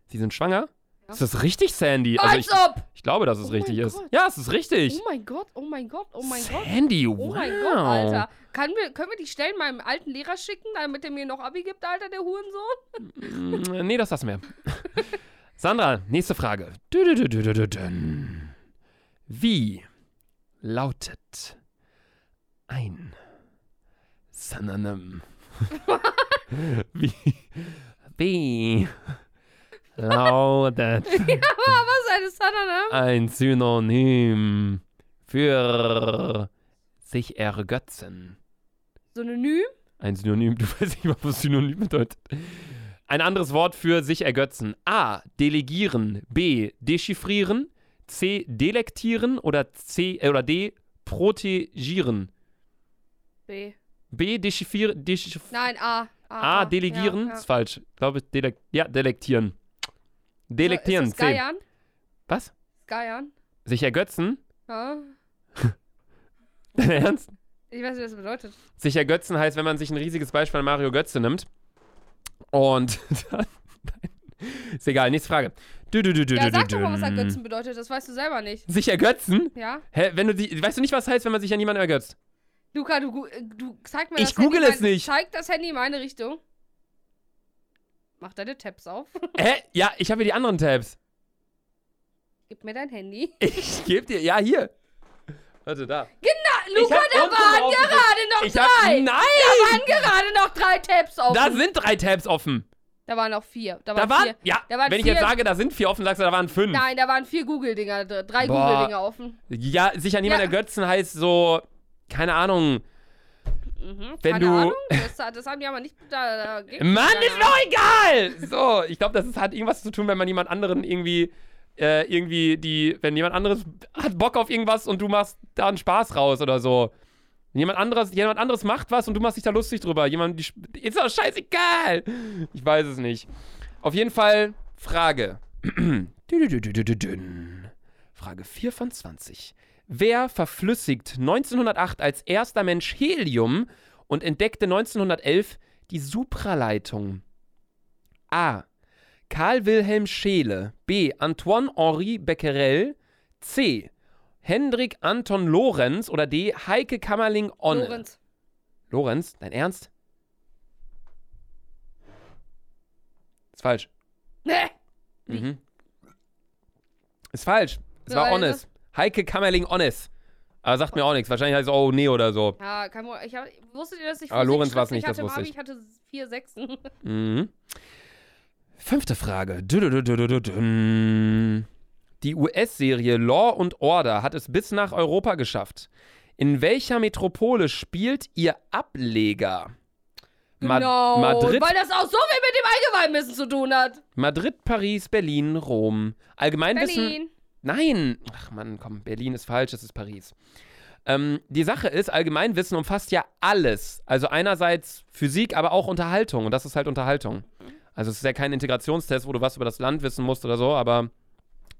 Sie sind schwanger? Ist das richtig, Sandy? Also ich, Als ob! ich glaube, dass es Oh richtig ist. Gott. Ja, es ist richtig. Oh mein Gott, oh mein Gott, oh mein Gott. Sandy, wow. Oh mein Gott, Alter. Kann wir, können wir die Stellen meinem alten Lehrer schicken, damit er mir noch Abi gibt, Alter, der Hurensohn? Mm, Nee, das lassen wir. Sandra, nächste Frage. Wie lautet ein Synonym? Wie, wie lautet Was ist ein Synonym? ein Synonym für sich ergötzen. Synonym? Ein Synonym, du weißt nicht, was Synonym bedeutet. Ein anderes Wort für sich ergötzen. A. Delegieren. B. Dechiffrieren. C. Delektieren. Oder C. Äh, oder D. Protegieren. B. B. Dechiffrieren. Dechiff Nein, A. A. Delegieren. Ja, Ist falsch. Ich glaube, delek ja, delektieren. Delektieren. Ist. Geiern? Was? Geiern? Sich ergötzen? Ja. Dein Ernst? Ich weiß nicht, was das bedeutet. Sich ergötzen heißt, wenn man sich ein riesiges Beispiel an Mario Götze nimmt. Und dann. Ist egal, nächste Frage. Du, du, du, du, Ja, du, sag du, doch mal, was ergötzen bedeutet. Das weißt du selber nicht. Sich ergötzen? Ja? Hä, wenn du die, weißt du nicht, was heißt, wenn man sich an jemanden ergötzt? Luca, du, du zeig mir Ich das Handy google es mein- nicht. Zeig das Handy in meine Richtung. Mach deine Tabs auf. Hä? Ja, ich habe hier die anderen Tabs. Gib mir dein Handy. Ich gebe dir, ja, hier. Warte, da. Luca, hab da waren gerade noch Ich hab, drei. nein! Da waren gerade noch drei Tabs offen. Da sind drei Tabs offen. Da waren noch vier. Da Da waren, waren, vier. ja, da waren wenn ich vier- jetzt sage, da sind vier offen, sagst du, da waren fünf. Nein, da waren vier Google-Dinger, drei. Google-Dinger offen. Ja, sich an jemanden Ja. ergötzen heißt so, keine Ahnung. Mhm. Wenn Keine du- Ahnung, das, das haben die aber nicht. Da, da Mann, ist doch egal! So, ich glaube, das ist, hat irgendwas zu tun, wenn man jemand anderen irgendwie, äh, irgendwie die, wenn jemand anderes hat Bock auf irgendwas und du machst da einen Spaß raus oder so. Jemand anderes, jemand anderes macht was und du machst dich da lustig drüber. Jemand, die, ist doch scheißegal. Ich weiß es nicht. Auf jeden Fall, Frage. Frage 4 von 20. Wer verflüssigt 1908 als erster Mensch Helium und entdeckte 1911 die Supraleitung? A. Karl Wilhelm Scheele. B. Antoine-Henri Becquerel. C. Hendrik Anton Lorenz. Oder D. Heike Kammerling-Onne. Lorenz. Lorenz, dein Ernst? Ist falsch. Nee. Mhm. Ist falsch. Es war Onnes. Heike Kammerling-Onnes. Aber sagt mir auch nichts. Wahrscheinlich heißt es, oh, nee oder so. Ja, kein Mo ich hab, wusstet ihr, dass ich Aber Physik Lorenz war's schriftlich nicht, das wusste Abi? ich. Ich hatte vier Sechsen. Mhm. Fünfte Frage. Die US-Serie Law and Order hat es bis nach Europa geschafft. In welcher Metropole spielt ihr Ableger? Ma genau. Madrid, Weil das auch so viel mit dem Allgemeinwissen zu tun hat. Madrid, Paris, Berlin, Rom. Allgemeinwissen. Berlin. Nein! Ach Mann, komm, Berlin ist falsch, es ist Paris. Ähm, die Sache ist, Allgemeinwissen umfasst ja alles. Also einerseits Physik, aber auch Unterhaltung. Und das ist halt Unterhaltung. Also es ist ja kein Integrationstest, wo du was über das Land wissen musst oder so, aber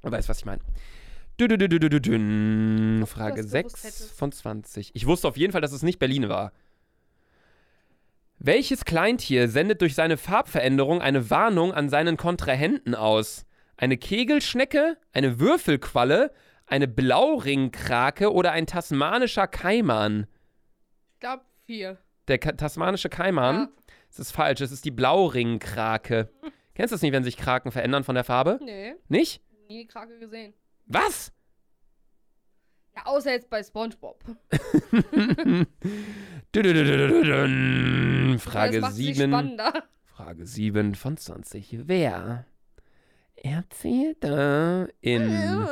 du weißt, was ich meine. Frage gewusst 6 hättest. von 20. Ich wusste auf jeden Fall, dass es nicht Berlin war. Welches Kleintier sendet durch seine Farbveränderung eine Warnung an seinen Kontrahenten aus? Eine Kegelschnecke, eine Würfelqualle, eine Blauringkrake oder ein tasmanischer Kaiman? Ich glaube vier. Der Ka tasmanische Kaiman? Ja. Das ist falsch, es ist die Blauringkrake. Kennst du das nicht, wenn sich Kraken verändern von der Farbe? Nee, Nicht? nie die Krake gesehen. Was? Ja, außer jetzt bei Spongebob. Frage macht sich 7. spannender. Frage 7 von 20. Wer erzählte in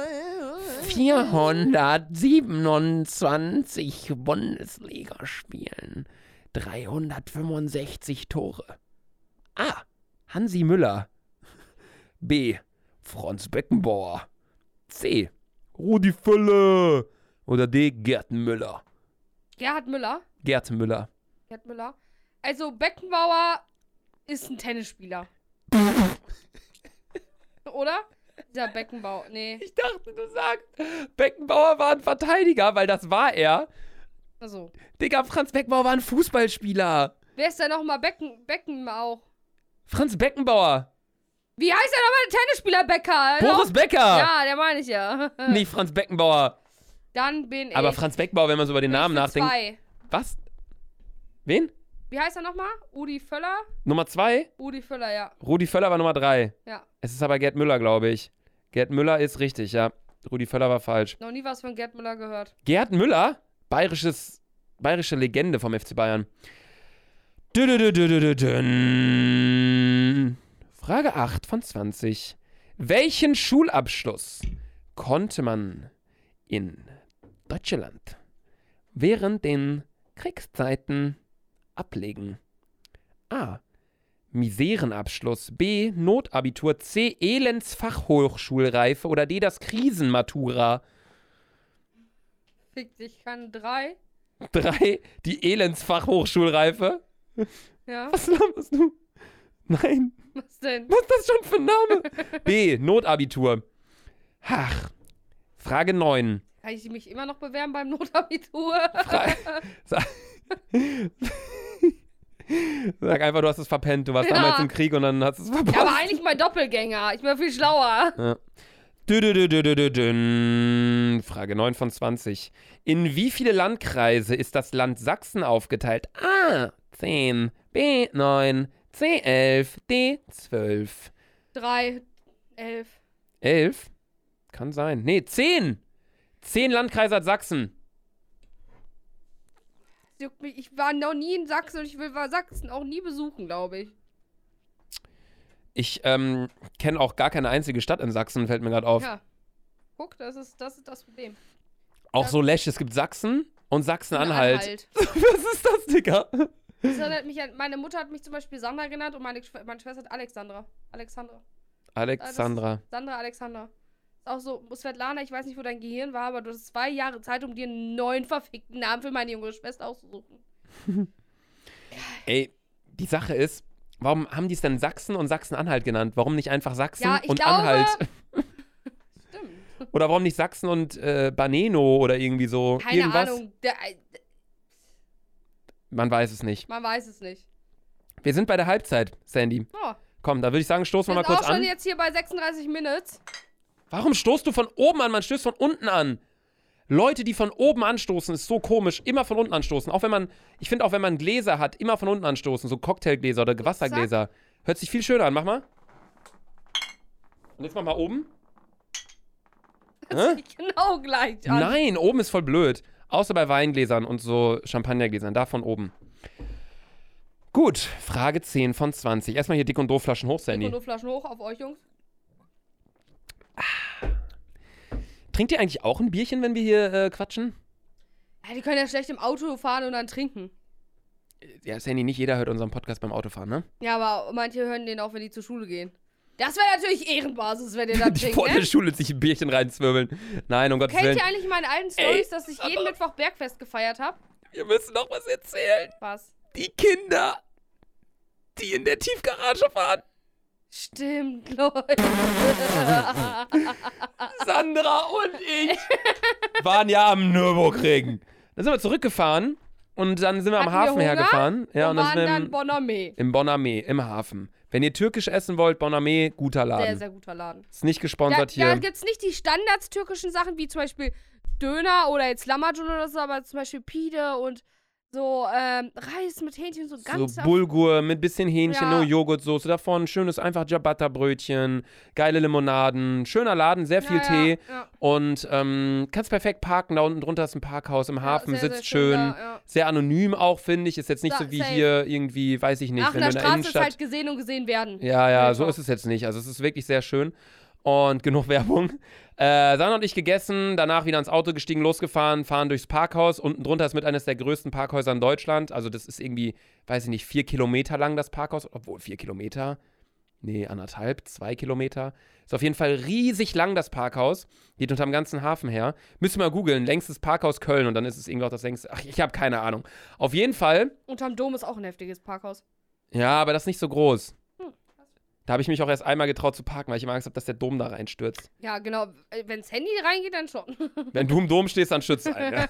427 Bundesligaspielen 365 Tore? A. Hansi Müller. B. Franz Beckenbauer. C. Rudi Völle. Oder D. Gerd Müller. Gerhard Müller. Gerd Müller. Gerd Müller. Also Beckenbauer ist ein Tennisspieler. Oder? Dieser Beckenbauer. Nee. Ich dachte, du sagst, Beckenbauer war ein Verteidiger, weil das war er. Also. Digga, Franz Beckenbauer war ein Fußballspieler. Wer ist denn nochmal Becken, Becken auch? Franz Beckenbauer. Wie heißt der nochmal der Tennisspieler Becker? Boris Becker. Ja, der meine ich ja. Nicht Franz Beckenbauer. Dann bin ich. Aber Franz Beckenbauer, wenn man so über den Namen nachdenkt. Zwei. Was? Wen? Wie heißt er nochmal? Udi Völler? Nummer zwei? Udi Völler, ja. Rudi Völler war Nummer drei. Ja. Es ist aber Gerd Müller, glaube ich. Gerd Müller ist richtig, ja. Rudi Völler war falsch. Noch nie was von Gerd Müller gehört. Gerd Müller, bayerisches, bayerische Legende vom FC Bayern. Frage 8 von 20. Welchen Schulabschluss konnte man in Deutschland während den Kriegszeiten ablegen? A. Miserenabschluss. B. Notabitur. C. Elendsfachhochschulreife. Oder D. Das Krisenmatura. Fick dich, kann drei. 3. Die Elendsfachhochschulreife. Ja, Was laberst du? Nein. was denn? Was ist das schon für ein Name? B. Notabitur. Ach. Frage 9. Kann ich mich immer noch bewerben beim Notabitur? Fra Sag, einfach, du hast es verpennt. Du warst Ja. damals im Krieg und dann hast du es verpasst. Ja, aber eigentlich mein Doppelgänger. Ich bin viel schlauer. Ja. Frage 9 von 20. In wie viele Landkreise ist das Land Sachsen aufgeteilt? A. 10. B. 9. C. 11. D. 12. Drei, elf. 11? Kann sein. Nee, 10. 10 Landkreise hat Sachsen. Das juckt mich. Ich war noch nie in Sachsen und ich will Sachsen auch nie besuchen, glaube ich. Ich ähm, kenne auch gar keine einzige Stadt in Sachsen, fällt mir gerade auf. Ja. Guck, das ist, das ist das Problem. Auch so Lesch, es gibt Sachsen und Sachsen-Anhalt. Anhalt. Was ist das, Digga? Das erinnert mich an, meine Mutter hat mich zum Beispiel Sandra genannt und meine, meine Schwester hat Alexandra. Alexandra. Alexandra. Sandra Alexander. Auch so, Svetlana, ich weiß nicht, wo dein Gehirn war, aber du hast zwei Jahre Zeit, um dir einen neuen verfickten Namen für meine junge Schwester auszusuchen. Ey, die Sache ist, warum haben die es denn Sachsen und Sachsen-Anhalt genannt? Warum nicht einfach Sachsen Ja, ich und glaube- Anhalt? Stimmt. Oder warum nicht Sachsen und äh, Baneno oder irgendwie so? Keine Irgendwas? Ahnung. Der, äh, Man weiß es nicht. man weiß es nicht. Wir sind bei der Halbzeit, Sandy. Oh, Komm, da würde ich sagen, stoßen wir wir mal sind kurz auch schon an. jetzt hier bei 36 Minutes. Warum stoßt du von oben an? Man stößt von unten an. Leute, die von oben anstoßen, ist so komisch. Immer von unten anstoßen. Auch wenn man, ich finde auch, wenn man Gläser hat, immer von unten anstoßen. So Cocktailgläser oder Wassergläser. Hört sich viel schöner an. Mach mal. Und jetzt mach mal oben. Hä? Sieht genau gleich an. Nein, oben ist voll blöd. Außer bei Weingläsern und so Champagnergläsern. Da von oben. Gut, Frage 10 von 20. Erstmal hier Dick und Doof-Flaschen hoch, Sandy. Nur Flaschen hoch auf euch, Jungs. Trinkt ihr eigentlich auch ein Bierchen, wenn wir hier äh, quatschen? Ja, die können ja schlecht im Auto fahren und dann trinken. Ja, Sandy, nicht jeder hört unseren Podcast beim Autofahren, ne? Ja, aber manche hören den auch, wenn die zur Schule gehen. Das wäre natürlich Ehrenbasis, wenn ihr da Die trinkt, vor der ne? Schule sich ein Bierchen reinzwirbeln. Nein, um Gottes Kennt Willen. ihr eigentlich meine alten Stories, dass ich jeden Mittwoch Bergfest gefeiert habe? Wir müssen noch was erzählen. Was? Die Kinder, die in der Tiefgarage fahren. Stimmt, Leute. Sandra und ich waren ja am Nürburgring. Dann sind wir zurückgefahren und dann sind wir am Hatten wir Hafen Hunger hergefahren. Ja, und und dann sind wir im, Bonamé. im Bonamé, im Hafen. Wenn ihr türkisch essen wollt, Bonamé, guter Laden. Sehr, sehr guter Laden. Ist nicht Da, gesponsert da hier. gibt's nicht die standardstürkischen Sachen, wie zum Beispiel Döner oder jetzt Lamacun oder so, aber zum Beispiel Pide und so ähm, Reis mit Hähnchen, so ganz... So Bulgur mit bisschen Hähnchen, Ja. nur Joghurtsoße. Davon ein schönes, einfach Ciabatta-Brötchen, geile Limonaden, schöner Laden, sehr viel ja, Tee. Ja. Und ähm, kannst perfekt parken. Da unten drunter ist ein Parkhaus im Hafen, sehr, sitzt sehr schön schön. Sehr anonym auch, finde ich. Ist jetzt nicht Sa- so wie safe. hier irgendwie, weiß ich nicht, Ach, wenn in du der in der Straße ist Innenstadt. halt gesehen und gesehen werden. ja, ja, so ist es jetzt nicht. Also es ist wirklich sehr schön. Und genug Werbung. Äh, Sandra und ich gegessen, danach wieder ins Auto gestiegen, losgefahren, fahren durchs Parkhaus. Unten drunter ist mit eines der größten Parkhäuser in Deutschland. Also das ist irgendwie, weiß ich nicht, vier Kilometer lang das Parkhaus. Obwohl, vier Kilometer? Nee, anderthalb, zwei Kilometer. Ist auf jeden Fall riesig lang, das Parkhaus. Geht unterm ganzen Hafen her. Müsst ihr mal googeln, längstes Parkhaus Köln und dann ist es irgendwie auch das längste. Ach, ich habe keine Ahnung. Auf jeden Fall, Unterm Dom ist auch ein heftiges Parkhaus. ja, aber das ist nicht so groß. Da habe ich mich auch erst einmal getraut zu parken, weil ich immer Angst habe, dass der Dom da reinstürzt. Ja, genau. Äh, Wenn's Handy reingeht, dann schon. Wenn du im Dom stehst, dann stürzt ein. Ja.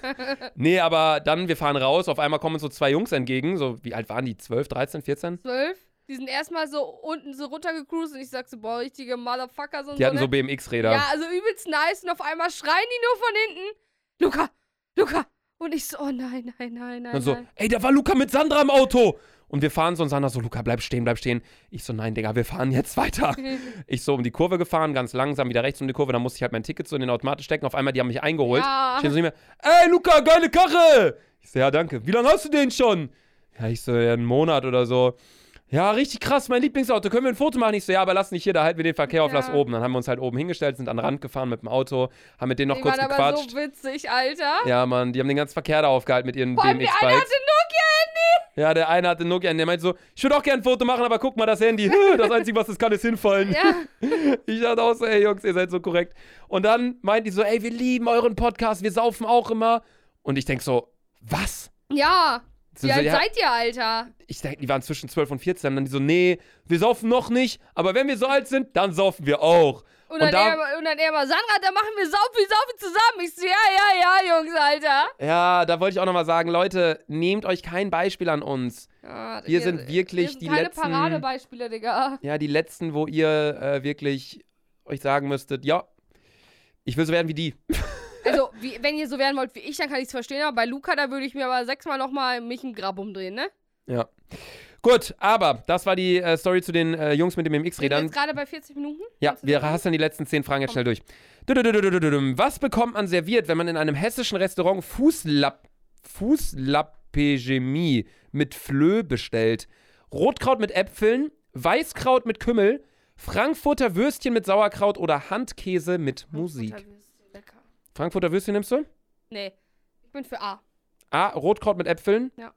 Nee, aber dann, wir fahren raus, auf einmal kommen uns so zwei Jungs entgegen. So, wie alt waren die? 12, 13, 14? Zwölf. Die sind erstmal so unten so runtergecruised und ich sag so, boah, richtige Motherfucker sind Die hatten so ne? BMX-Räder. Ja, also übelst nice und auf einmal schreien die nur von hinten. Luca, Luca. Und ich so, oh nein, nein, nein, nein. Und so, nein. ey, da war Luca mit Sandra im Auto. Und wir fahren so und Sandra so, Luca, bleib stehen, bleib stehen. Ich so, nein, Digga, wir fahren jetzt weiter. Ich so um die Kurve gefahren, ganz langsam wieder rechts um die Kurve. Dann musste ich halt mein Ticket so in den Automaten stecken. Auf einmal, die haben mich eingeholt. Ja. Stehen so nicht mehr, ey, Luca, geile Karre. Ich so, ja, danke. Wie lange hast du den schon? Ja, ich so, ja, einen Monat oder so. Ja, richtig krass, mein Lieblingsauto. Können wir ein Foto machen? Ich so, ja, aber lass nicht hier, da halten wir den Verkehr auf, Ja. lass oben. Dann haben wir uns halt oben hingestellt, sind an den Rand gefahren mit dem Auto, haben mit denen noch Die kurz waren aber gequatscht. so witzig, Alter. ja, Mann, die haben den ganzen Verkehr da aufgehalten mit ihren allem der eine BMX-Bikes. hatte Nokia-Handy. Ja, der eine hatte Nokia, und der meinte so, ich würde auch gerne ein Foto machen, aber guck mal, das Handy, das Einzige, was das kann, ist hinfallen. Ja. Ich dachte auch so, ey Jungs, ihr seid so korrekt. Und dann meint die so, ey, wir lieben euren Podcast, wir saufen auch immer. Und ich denk so, was? Ja. So, Wie so, alt ja, seid ihr, Alter? ich denke, die waren zwischen 12 und 14. Und dann die so, nee, wir saufen noch nicht, aber wenn wir so alt sind, dann saufen wir auch. Und, Und dann, da- er, und dann er immer, Sandra, dann machen wir Saufen, wir saufen zusammen. Ich so, ja, ja, ja, Jungs, Alter. Ja, da wollte ich auch nochmal sagen, Leute, nehmt euch kein Beispiel an uns. Ja, Wir sind wirklich wir sind die keine letzten- Paradebeispiele, Digga. Ja, die letzten, wo ihr äh, wirklich euch sagen müsstet, ja, ich will so werden wie die. Also, wie, wenn ihr so werden wollt wie ich, dann kann ich es verstehen. Aber bei Luca, da würde ich mir aber sechsmal nochmal mich einen Grab umdrehen, ne? Ja. Gut, aber das war die äh, Story zu den äh, Jungs mit den Wir sind BMX-Rädern. jetzt gerade bei 40 Minuten. Ja, wir hasseln die letzten zehn Fragen jetzt schnell durch. Was bekommt man serviert, wenn man in einem hessischen Restaurant Fußlapp, Fußlappegemie mit Flö bestellt? Rotkraut mit Äpfeln, Weißkraut mit Kümmel, Frankfurter Würstchen mit Sauerkraut oder Handkäse mit Musik? Frankfurter Würstchen nimmst du? Nee, ich bin für A. A. Rotkraut mit Äpfeln. Ja.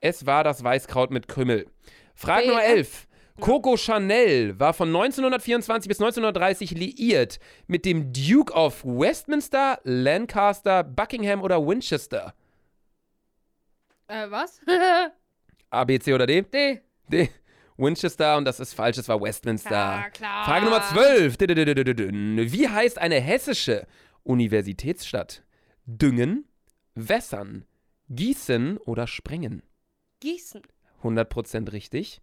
Es war das Weißkraut mit Krümmel. Frage Nummer ne? 11. Coco Chanel war von 1924 bis 1930 liiert mit dem Duke of Westminster, Lancaster, Buckingham oder Winchester. Äh, was? A, B, C oder D? D. D. Winchester und das ist falsch, es war Westminster. Ja, klar. Frage Nummer 12. Dididididididin. Wie heißt eine hessische Universitätsstadt? Düngen, Wässern, Gießen oder Sprengen? Gießen. 100% richtig.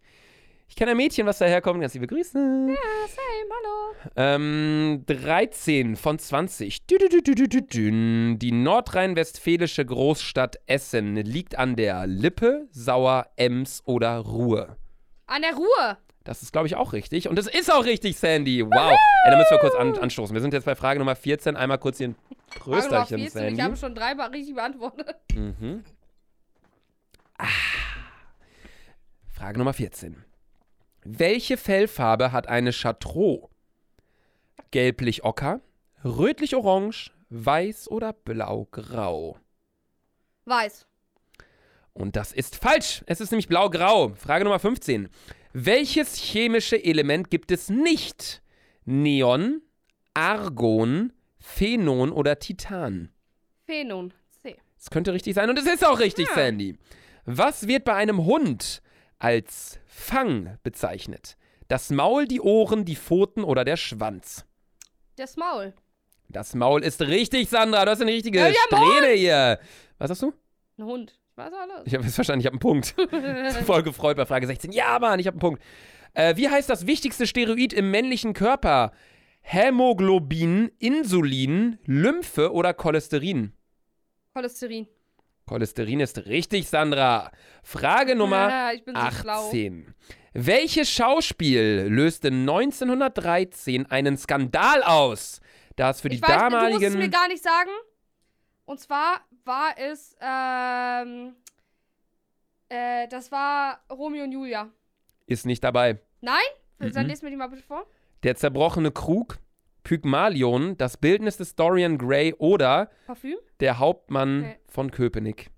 Ich kenne ein Mädchen, was daherkommt. Ganz liebe Grüße. Ja, same, hallo. Ähm, 13 von 20. Dü -dü -dü -dü -dü -dü -dü. Die nordrhein-westfälische Großstadt Essen liegt an der Lippe, Sauer, Ems oder Ruhr. An der Ruhe. Das ist, glaube ich, auch richtig. Und es ist auch richtig, Sandy. Wow. Ey, da müssen wir kurz an anstoßen. Wir sind jetzt bei Frage Nummer 14. Einmal kurz hier ein Trösterchen, 14. Ich Sandy. habe schon dreimal richtig beantwortet. Mhm. Ah. Frage Nummer 14. Welche Fellfarbe hat eine Chartreux? Gelblich-ocker, rötlich-orange, weiß oder blau-grau? Weiß. Und das ist falsch. Es ist nämlich blau-grau. Frage Nummer 15. Welches chemische Element gibt es nicht? Neon, Argon, Phenon oder Titan? Phenon. C. Es könnte richtig sein und es ist auch richtig, Ja. Sandy. Was wird bei einem Hund als Fang bezeichnet? Das Maul, die Ohren, die Pfoten oder der Schwanz? Das Maul. Das Maul ist richtig, Sandra. Du hast eine richtige Ja, ja, Strähne hier. Was hast du? Ein Hund. Ich weiß alles. Ich habe es verstanden, ich habe einen Punkt. Voll gefreut bei Frage 16. Ja, Mann, ich habe einen Punkt. Äh, wie heißt das wichtigste Steroid im männlichen Körper? Hämoglobin, Insulin, Lymphe oder Cholesterin? Cholesterin. Cholesterin ist richtig, Sandra. Frage Nummer Ja, so schlau. 18. Welches Schauspiel löste 1913 einen Skandal aus, da es für die ich weiß, du musst es mir damaligen. gar nicht sagen. Und zwar war es, ähm, äh, das war Romeo und Julia. Ist nicht dabei. Nein? Mhm. Dann lest mir die mal bitte vor. Der zerbrochene Krug, Pygmalion, das Bildnis des Dorian Gray oder Parfüm? der Hauptmann Okay. von Köpenick.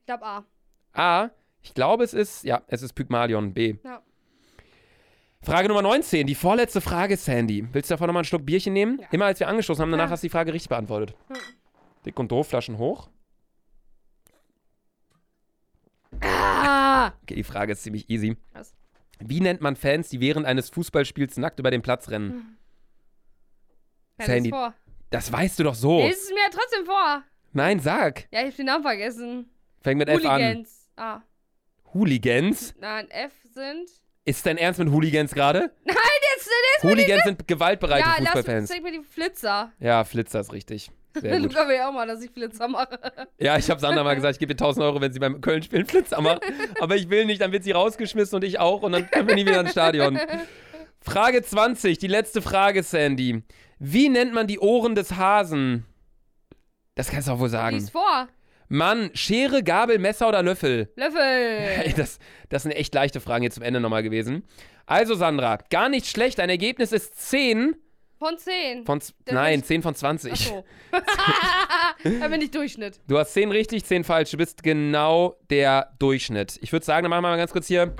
Ich glaube A. A. Ich glaube, es ist. Ja, es ist Pygmalion. B. Ja. Frage Nummer 19, die vorletzte Frage, Sandy. Willst du davon nochmal einen Schluck Bierchen nehmen? Ja. Immer als wir angestoßen haben, danach Ja. hast du die Frage richtig beantwortet. Dick und doof, Flaschen hoch. Ah! Okay, die Frage ist ziemlich easy. Was? Wie nennt man Fans, die während eines Fußballspiels nackt über den Platz rennen? Ja, Sandy. lies vor. Das weißt du doch so. Lies es mir trotzdem vor. Nein, sag. Ja, ich hab den Namen vergessen. Fängt mit F an. Hooligans. Ah. Hooligans? Nein, F sind. Ist dein Ernst mit Hooligans gerade? Nein, jetzt, jetzt Hooligans sind gewaltbereite Ja, Fußballfans. zeig mir die Flitzer. Ja, Flitzer ist richtig. Sehr gut. Luca will ja auch mal, dass ich Flitzer mache. Ja, ich habe Sandra mal gesagt, ich gebe ihr 1000 Euro, wenn sie beim Köln-Spielen Flitzer macht. Aber ich will nicht, dann wird sie rausgeschmissen und ich auch und dann können wir nie wieder ins Stadion. Frage 20, die letzte Frage, Sandy. Wie nennt man die Ohren des Hasen? Das kannst du auch wohl sagen. Lies vor. Mann, Schere, Gabel, Messer oder Löffel? Löffel. Ey, das, das sind echt leichte Fragen jetzt zum Ende nochmal gewesen. Also, Sandra, gar nicht schlecht. Dein Ergebnis ist 10 Von 10. von. Nein, ist- 10 von 20. Achso. da bin ich Durchschnitt. Du hast 10 richtig, 10 falsch. Du bist genau der Durchschnitt. Ich würde sagen, dann machen wir mal ganz kurz hier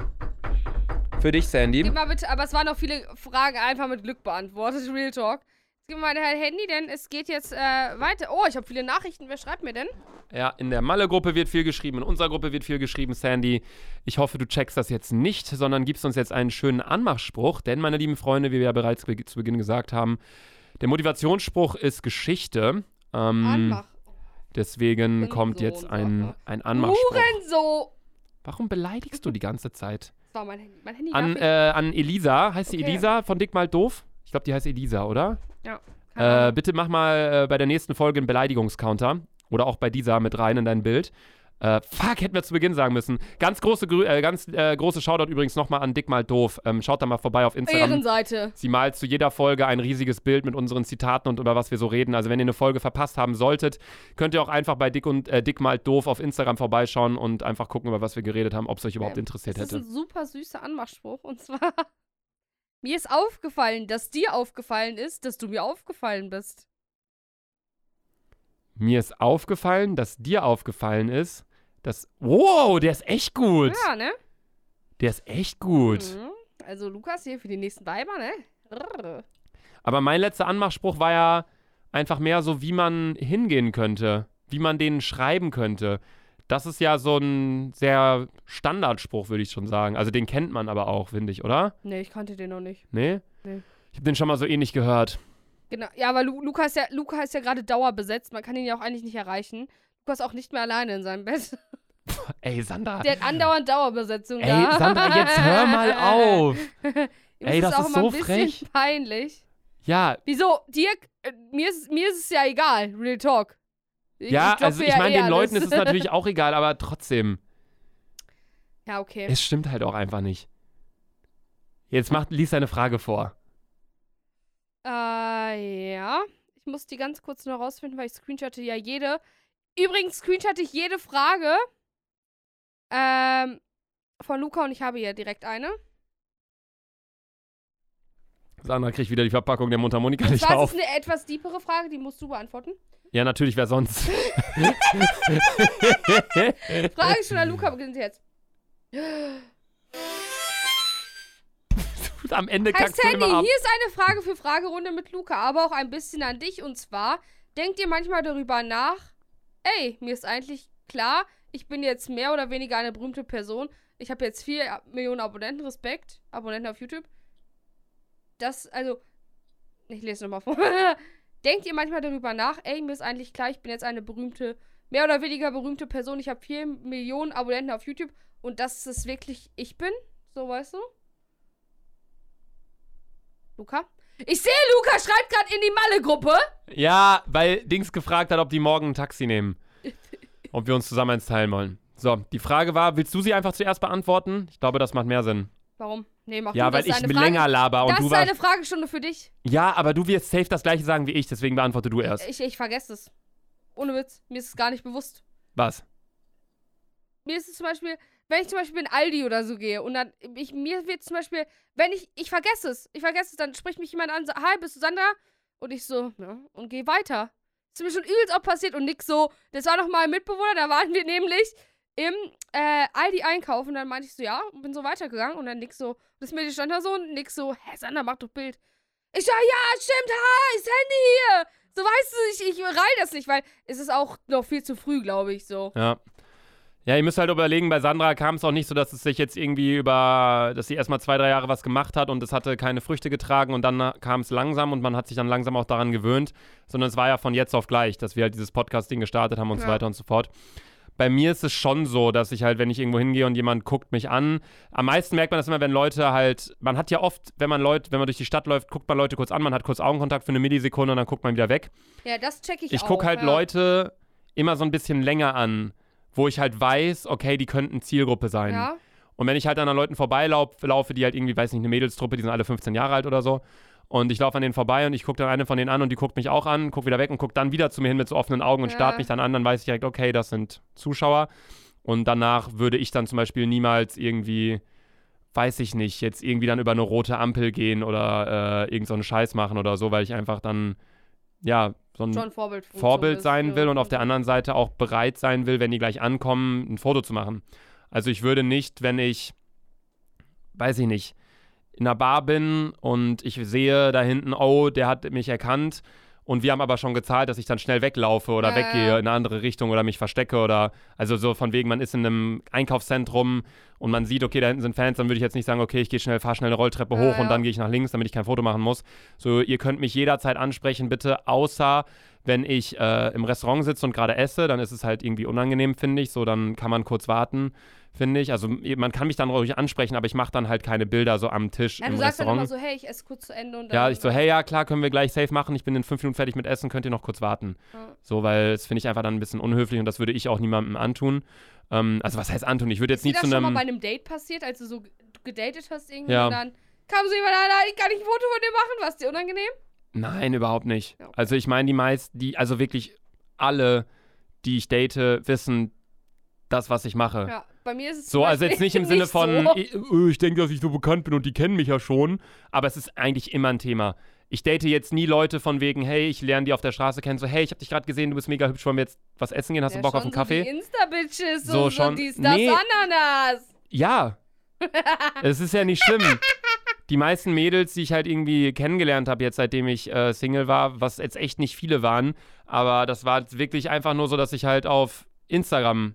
für dich, Sandy. Gib mal bitte, aber es waren noch viele Fragen einfach mit Glück beantwortet. Real Talk. Gib mal dein Handy, denn es geht jetzt äh, weiter. Oh, ich habe viele Nachrichten. Wer schreibt mir denn? Ja, in der Malle-Gruppe wird viel geschrieben, in unserer Gruppe wird viel geschrieben, Sandy. Ich hoffe, du checkst das jetzt nicht, sondern gibst uns jetzt einen schönen Anmachspruch. Denn, meine lieben Freunde, wie wir ja bereits be zu Beginn gesagt haben, der Motivationsspruch ist Geschichte. Ähm, Anmach. Deswegen kommt jetzt ein, ein Anmachspruch. Hurenso. Warum beleidigst du die ganze Zeit? Das war mein Handy. Mein Handy An, äh, an Elisa. Heißt sie Okay. Elisa von Dick mal doof? Ich glaube, die heißt Elisa, oder? Ja. Äh, bitte mach mal äh, bei der nächsten Folge einen Beleidigungscounter. Oder auch bei dieser mit rein in dein Bild. Äh, fuck, hätten wir zu Beginn sagen müssen. Ganz große, äh, ganz äh, große Shoutout übrigens nochmal an Dick mal doof. Ähm, schaut da mal vorbei auf Instagram. Ehrenseite. Sie malt zu jeder Folge ein riesiges Bild mit unseren Zitaten und über was wir so reden. Also wenn ihr eine Folge verpasst haben solltet, könnt ihr auch einfach bei Dick und äh, Dick malt doof auf Instagram vorbeischauen und einfach gucken, über was wir geredet haben, ob es euch überhaupt Ähm, interessiert Das ist hätte. ein super süßer Anmachspruch. Und zwar, mir ist aufgefallen, dass dir aufgefallen ist, dass du mir aufgefallen bist. Mir ist aufgefallen, dass dir aufgefallen ist, dass. Wow, der ist echt gut. Ja, ne? Der ist echt gut. Mhm. Also Lukas hier für die nächsten Weiber, ne? Rrr. Aber mein letzter Anmachspruch war ja einfach mehr so, wie man hingehen könnte, wie man denen schreiben könnte. Das ist ja so ein sehr Standardspruch, würde ich schon sagen. Also den kennt man aber auch, finde ich, oder? Nee, ich kannte den noch nicht. Nee? Nee. Ich habe den schon mal so ähnlich gehört. Genau. Ja, aber Lu Luca ist ja, Luca ist ja gerade dauerbesetzt. Man kann ihn ja auch eigentlich nicht erreichen. Luca ist auch nicht mehr alleine in seinem Bett. Ey, Sandra. Der hat andauernd Dauerbesetzung Ey, da. Sandra, jetzt hör mal auf. Ey, ist das ist immer so frech. peinlich. Ja, Wieso? Dirk, äh, mir, ist, mir ist es ja egal. Real Talk. Ja, ich also ich meine, den Leuten ist alles. es natürlich auch egal, aber trotzdem. Ja, okay. Es stimmt halt auch einfach nicht. Jetzt macht, lies deine Frage vor. Äh, ja. Ich muss die ganz kurz nur rausfinden, weil ich screenshotte ja jede. Übrigens screenshotte ich jede Frage ähm, von Luca und ich habe hier direkt eine. Sandra kriegt wieder die Verpackung der Mundharmonika Und nicht auf. ist es eine etwas deepere Frage, die musst du beantworten. Ja, natürlich, wer sonst? Frage schon an Luca beginnt jetzt. Am Ende Hi kackst du Sandy, immer ab. hier ist eine Frage für Fragerunde mit Luca, aber auch ein bisschen an dich. Und zwar, denkt ihr manchmal darüber nach, ey, mir ist eigentlich klar, ich bin jetzt mehr oder weniger eine berühmte Person. Ich habe jetzt 4 Millionen Abonnenten, Respekt, Abonnenten auf YouTube. Das, also, ich lese nochmal vor. denkt ihr manchmal darüber nach, ey, mir ist eigentlich klar, ich bin jetzt eine berühmte, mehr oder weniger berühmte Person. Ich habe 4 Millionen Abonnenten auf YouTube und dass es wirklich ich bin? So, weißt du? Luca? Ich sehe, Luca schreibt gerade in die Malle-Gruppe. Ja, weil Dings gefragt hat, ob die morgen ein Taxi nehmen. ob wir uns zusammen eins teilen wollen. So, die Frage war, willst du sie einfach zuerst beantworten? Ich glaube, das macht mehr Sinn. Warum? Nee, mach Ja, du, weil ich länger laber und Das du ist eine Fragestunde für dich. Ja, aber du wirst safe das gleiche sagen wie ich, deswegen beantworte du erst. Ich, ich vergesse es. Ohne Witz. Mir ist es gar nicht bewusst. Was? Mir ist es zum Beispiel, wenn ich zum Beispiel in Aldi oder so gehe und dann, ich, mir wird zum Beispiel, wenn ich, ich vergesse es, ich vergesse es, dann spricht mich jemand an, so, hi, bist du Sandra? Und ich so, ja, und gehe weiter. ist mir schon übelst auch passiert und nix so, das war noch mal ein Mitbewohner, da waren wir nämlich im äh, Aldi einkaufen und dann meinte ich so, ja, und bin so weitergegangen und dann nix so, das Mädchen stand da so und nix so, hä, Sandra, mach doch Bild. Ich so, ja, stimmt, ha, ist Handy hier. So, weißt du, ich, ich reih das nicht, weil es ist auch noch viel zu früh, glaube ich, so. Ja. Ja, ihr müsst halt überlegen, bei Sandra kam es auch nicht so, dass es sich jetzt irgendwie über, dass sie erstmal zwei, drei Jahre was gemacht hat und es hatte keine Früchte getragen und dann kam es langsam und man hat sich dann langsam auch daran gewöhnt, sondern es war ja von jetzt auf gleich, dass wir halt dieses Podcast-Ding gestartet haben und so Ja. weiter und so fort. Bei mir ist es schon so, dass ich halt, wenn ich irgendwo hingehe und jemand guckt mich an, am meisten merkt man das immer, wenn Leute halt, man hat ja oft, wenn man Leute, wenn man durch die Stadt läuft, guckt man Leute kurz an, man hat kurz Augenkontakt für eine Millisekunde und dann guckt man wieder weg. Ja, das check ich, Ich auch. gucke halt ja. Leute immer so ein bisschen länger an, wo ich halt weiß, okay, die könnten Zielgruppe sein. Ja. Und wenn ich halt an Leuten vorbeilaufe, laufe, die halt irgendwie, weiß nicht, eine Mädelstruppe, die sind alle 15 Jahre alt oder so. Und ich laufe an denen vorbei und ich gucke dann eine von denen an und die guckt mich auch an, guckt wieder weg und guckt dann wieder zu mir hin mit so offenen Augen und Ja. starrt mich dann an. Dann weiß ich direkt, okay, das sind Zuschauer. Und danach würde ich dann zum Beispiel niemals irgendwie, weiß ich nicht, jetzt irgendwie dann über eine rote Ampel gehen oder äh, irgend so einen Scheiß machen oder so, weil ich einfach dann, ja, so ein Vorbild. Vorbild sein will und auf der anderen Seite auch bereit sein will, wenn die gleich ankommen, ein Foto zu machen. Also ich würde nicht, wenn ich, weiß ich nicht, in einer Bar bin und ich sehe da hinten, oh, der hat mich erkannt und wir haben aber schon gezahlt, dass ich dann schnell weglaufe oder Ja, weggehe ja. in eine andere Richtung oder mich verstecke oder also so von wegen, man ist in einem Einkaufszentrum und man sieht, okay, da hinten sind Fans, dann würde ich jetzt nicht sagen, okay, ich gehe schnell, fahre schnell eine Rolltreppe Ja, hoch und ja. dann gehe ich nach links, damit ich kein Foto machen muss. So, ihr könnt mich jederzeit ansprechen, bitte, außer wenn ich äh, im Restaurant sitze und gerade esse, dann ist es halt irgendwie unangenehm, finde ich. So, dann kann man kurz warten, finde ich. Also man kann mich dann ruhig ansprechen, aber ich mache dann halt keine Bilder so am Tisch Ja, im du sagst dann Restaurant. immer so, hey, ich esse kurz zu Ende und dann. Ja, ich so, hey, ja, klar, können wir gleich safe machen. Ich bin in fünf Minuten fertig mit Essen, könnt ihr noch kurz warten. Ja. So, weil das finde ich einfach dann ein bisschen unhöflich und das würde ich auch niemandem antun. Ähm, also, was heißt antun? Ich würde jetzt Ist dir nie das zu schon mal einem. bei einem Date passiert, als du so gedatet hast irgendwie Ja. und dann kam so jemand, "Ah, ich kann nicht ein Foto von dir machen, war es dir unangenehm? Nein, überhaupt nicht. Ja. Also, ich meine, die meisten, die, also wirklich alle, die ich date, wissen das, was ich mache. Ja, bei mir ist es So, also jetzt nicht im Sinne von, so. ich, äh, ich denke, dass ich so bekannt bin und die kennen mich ja schon, aber es ist eigentlich immer ein Thema. Ich date jetzt nie Leute von wegen, hey, ich lerne die auf der Straße kennen, so, hey, ich habe dich gerade gesehen, du bist mega hübsch, wollen wir jetzt was essen gehen, hast Ja, du Bock auf einen Kaffee? So die Insta-Bitches, so, So so, schon. dies, das, Nee. Ananas. Ja. es ist ja nicht schlimm. Die meisten Mädels, die ich halt irgendwie kennengelernt habe, jetzt seitdem ich äh, Single war, was jetzt echt nicht viele waren, aber das war wirklich einfach nur so, dass ich halt auf Instagram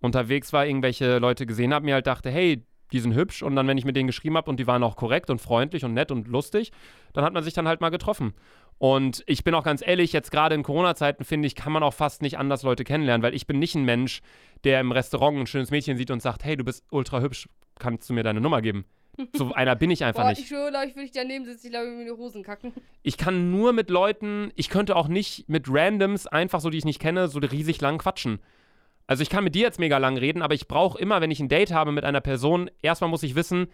unterwegs war, irgendwelche Leute gesehen habe, mir halt dachte, hey, die sind hübsch und dann, wenn ich mit denen geschrieben habe und die waren auch korrekt und freundlich und nett und lustig, dann hat man sich dann halt mal getroffen. Und ich bin auch ganz ehrlich, jetzt gerade in Corona-Zeiten finde ich, kann man auch fast nicht anders Leute kennenlernen, weil ich bin nicht ein Mensch, der im Restaurant ein schönes Mädchen sieht und sagt, hey, du bist ultra hübsch, kannst du mir deine Nummer geben? So einer bin ich einfach Boah, nicht. ich schwöre, glaube ich, würde ich daneben sitzen, ich glaube, ich würde mir die Hosen kacken. Ich kann nur mit Leuten, ich könnte auch nicht mit Randoms, einfach so, die ich nicht kenne, so riesig lang quatschen. Also ich kann mit dir jetzt mega lang reden, aber ich brauche immer, wenn ich ein Date habe mit einer Person, erstmal muss ich wissen,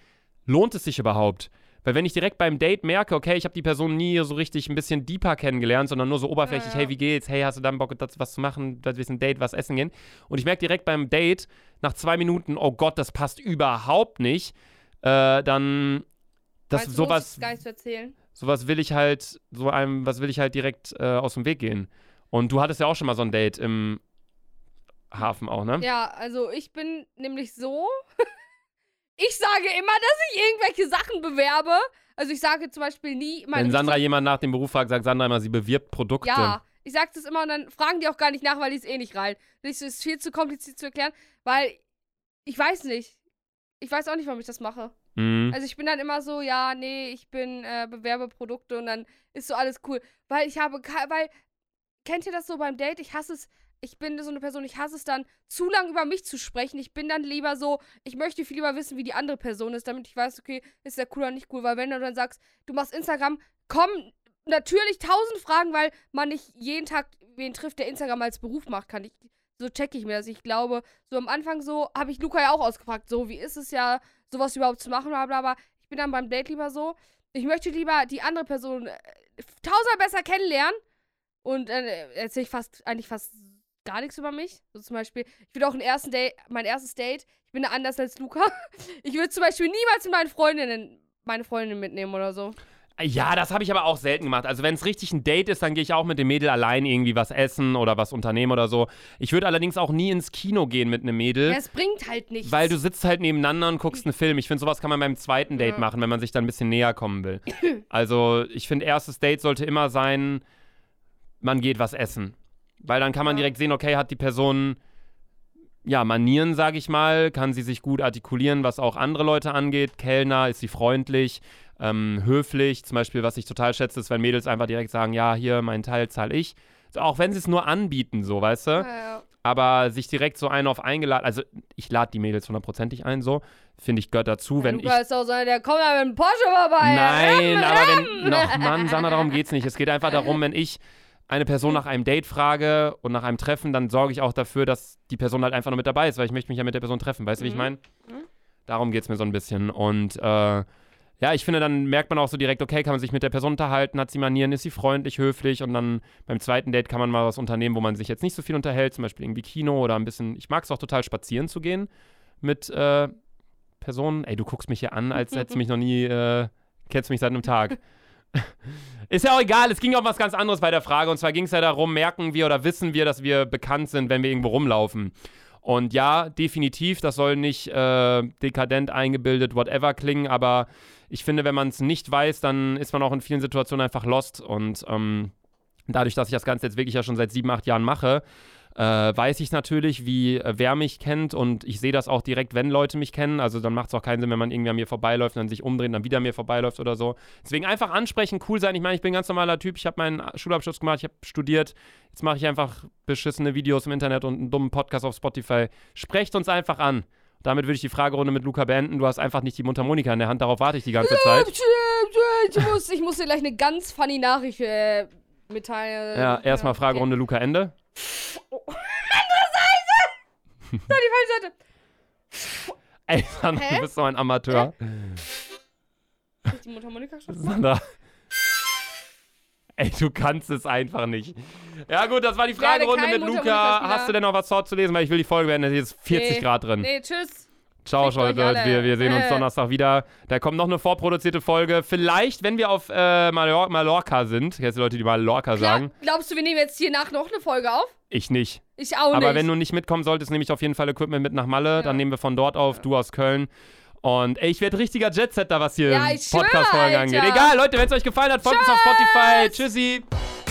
lohnt es sich überhaupt? Weil wenn ich direkt beim Date merke, okay, ich habe die Person nie so richtig ein bisschen deeper kennengelernt, sondern nur so oberflächlich, Ja, ja. hey, wie geht's? Hey, hast du dann Bock, das, was zu machen? Das ist ein Date, was essen gehen? Und ich merke direkt beim Date, nach zwei Minuten, oh Gott, das passt überhaupt nicht, äh, dann, das du, sowas, sowas will ich halt, so einem, was will ich halt direkt äh, aus dem Weg gehen. Und du hattest ja auch schon mal so ein Date im Hafen auch, ne? Ja, also ich bin nämlich so. ich sage immer, dass ich irgendwelche Sachen bewerbe. Also ich sage zum Beispiel nie meine Wenn Sandra jemand nach dem Beruf fragt, sagt Sandra immer, sie bewirbt Produkte. Ja, ich sag das immer und dann fragen die auch gar nicht nach, weil die es eh nicht rein. Das ist viel zu kompliziert zu erklären, weil ich weiß nicht. Ich weiß auch nicht, warum ich das mache. Mhm. Also ich bin dann immer so, ja, nee, ich bin äh, bewerbe Produkte und dann ist so alles cool. Weil ich habe, weil, kennt ihr das so beim Date? Ich hasse es, ich bin so eine Person, ich hasse es dann, zu lang über mich zu sprechen. Ich bin dann lieber so, ich möchte viel lieber wissen, wie die andere Person ist, damit ich weiß, okay, ist der cool oder nicht cool. Weil wenn du dann sagst, du machst Instagram, kommen natürlich tausend Fragen, weil man nicht jeden Tag wen trifft, der Instagram als Beruf macht, kann ich, so checke ich mir das. Ich glaube, so am Anfang so, habe ich Luca ja auch ausgefragt, so, wie ist es ja, sowas überhaupt zu machen, bla bla bla. Ich bin dann beim Date lieber so, ich möchte lieber die andere Person äh, tausendmal besser kennenlernen und dann äh, erzähle ich fast, eigentlich fast gar nichts über mich. So zum Beispiel, ich würde auch ein ersten Date, mein erstes Date, ich bin da anders als Luca. Ich würde zum Beispiel niemals mit meinen Freundinnen meine Freundin mitnehmen oder so. Ja, das habe ich aber auch selten gemacht. Also wenn es richtig ein Date ist, dann gehe ich auch mit dem Mädel allein irgendwie was essen oder was unternehmen oder so. Ich würde allerdings auch nie ins Kino gehen mit einem Mädel. Ja, es bringt halt nichts. Weil du sitzt halt nebeneinander und guckst einen Film. Ich finde, sowas kann man beim zweiten Date Ja. machen, wenn man sich dann ein bisschen näher kommen will. Also, ich finde, erstes Date sollte immer sein, man geht was essen. Weil dann kann man Ja. direkt sehen, okay, hat die Person, ja, Manieren, sage ich mal, kann sie sich gut artikulieren, was auch andere Leute angeht. Kellner, ist sie freundlich, ähm, höflich. Zum Beispiel, was ich total schätze, ist, wenn Mädels einfach direkt sagen, ja, hier, mein Teil zahle ich. So, auch wenn sie es nur anbieten, so, weißt du? Ja, ja. aber sich direkt so einen auf eingeladen, also ich lade die Mädels hundertprozentig ein, so, finde ich, gehört dazu, wenn ich. Luca ist auch so einer, der kommt da mit einem Porsche vorbei. Nein, Ram, aber ram. wenn. Noch, Mann, Sandra, darum geht's nicht. Es geht einfach darum, wenn ich eine Person nach einem Date frage und nach einem Treffen, dann sorge ich auch dafür, dass die Person halt einfach nur mit dabei ist, weil ich möchte mich ja mit der Person treffen. Weißt du, wie ich Mhm. meine? Mhm. Darum geht's mir so ein bisschen. Und äh, ja, ich finde, dann merkt man auch so direkt, okay, kann man sich mit der Person unterhalten, hat sie Manieren, ist sie freundlich, höflich und dann beim zweiten Date kann man mal was unternehmen, wo man sich jetzt nicht so viel unterhält, zum Beispiel irgendwie Kino oder ein bisschen, ich mag es auch total spazieren zu gehen mit äh, Personen. Ey, du guckst mich hier an, als hättest du mich noch nie, äh, kennst mich seit einem Tag. Ist ja auch egal, es ging um was ganz anderes bei der Frage. Und zwar ging es ja darum, merken wir oder wissen wir, dass wir bekannt sind, wenn wir irgendwo rumlaufen. Und ja, definitiv, das soll nicht äh, dekadent eingebildet, whatever klingen, aber ich finde, wenn man es nicht weiß, dann ist man auch in vielen Situationen einfach lost. Und ähm, dadurch, dass ich das Ganze jetzt wirklich ja schon seit sieben, acht Jahren mache, äh, weiß ich natürlich, wie äh, wer mich kennt und ich sehe das auch direkt, wenn Leute mich kennen. Also dann macht es auch keinen Sinn, wenn man irgendwie an mir vorbeiläuft und dann sich umdreht und dann wieder an mir vorbeiläuft oder so. Deswegen einfach ansprechen, cool sein. Ich meine, ich bin ein ganz normaler Typ. Ich habe meinen Schulabschluss gemacht, ich habe studiert. Jetzt mache ich einfach beschissene Videos im Internet und einen dummen Podcast auf Spotify. Sprecht uns einfach an. Damit würde ich die Fragerunde mit Luca beenden. Du hast einfach nicht die Mundharmonika in der Hand, darauf warte ich die ganze Zeit. Ich muss, ich muss dir gleich eine ganz funny Nachricht äh, mitteilen. Ja, erstmal. Fragerunde Luca Ende. Oh, andere Seite! Nein, die falsche Seite. Ey, Sandra, Hä? du bist so ein Amateur. Hab ich die Mundharmonika schon? Sandra. Ey, du kannst es einfach nicht. Ja, gut, das war die Fragerunde mit. Luca. Hast du denn noch was dort zu lesen? Weil ich will die Folge beenden. Es ist 40 Nee. Grad drin. Nee, tschüss. Ciao, fickt Leute. Wir, wir sehen uns Äh. Donnerstag wieder. Da kommt noch eine vorproduzierte Folge. Vielleicht, wenn wir auf äh, Mallor Mallorca sind. Jetzt die Leute, die Mallorca Klar, sagen. glaubst du, wir nehmen jetzt hier nach noch eine Folge auf? Ich nicht. Ich auch nicht. Aber wenn du nicht mitkommen solltest, nehme ich auf jeden Fall Equipment mit nach Malle. Ja. Dann nehmen wir von dort auf, du aus Köln. Und ey, ich werde richtiger Jetsetter, was hier Ja, Podcast-Folgen angeht. Egal, Leute, wenn es euch gefallen hat, folgt uns auf Tschüss. Spotify. Tschüssi.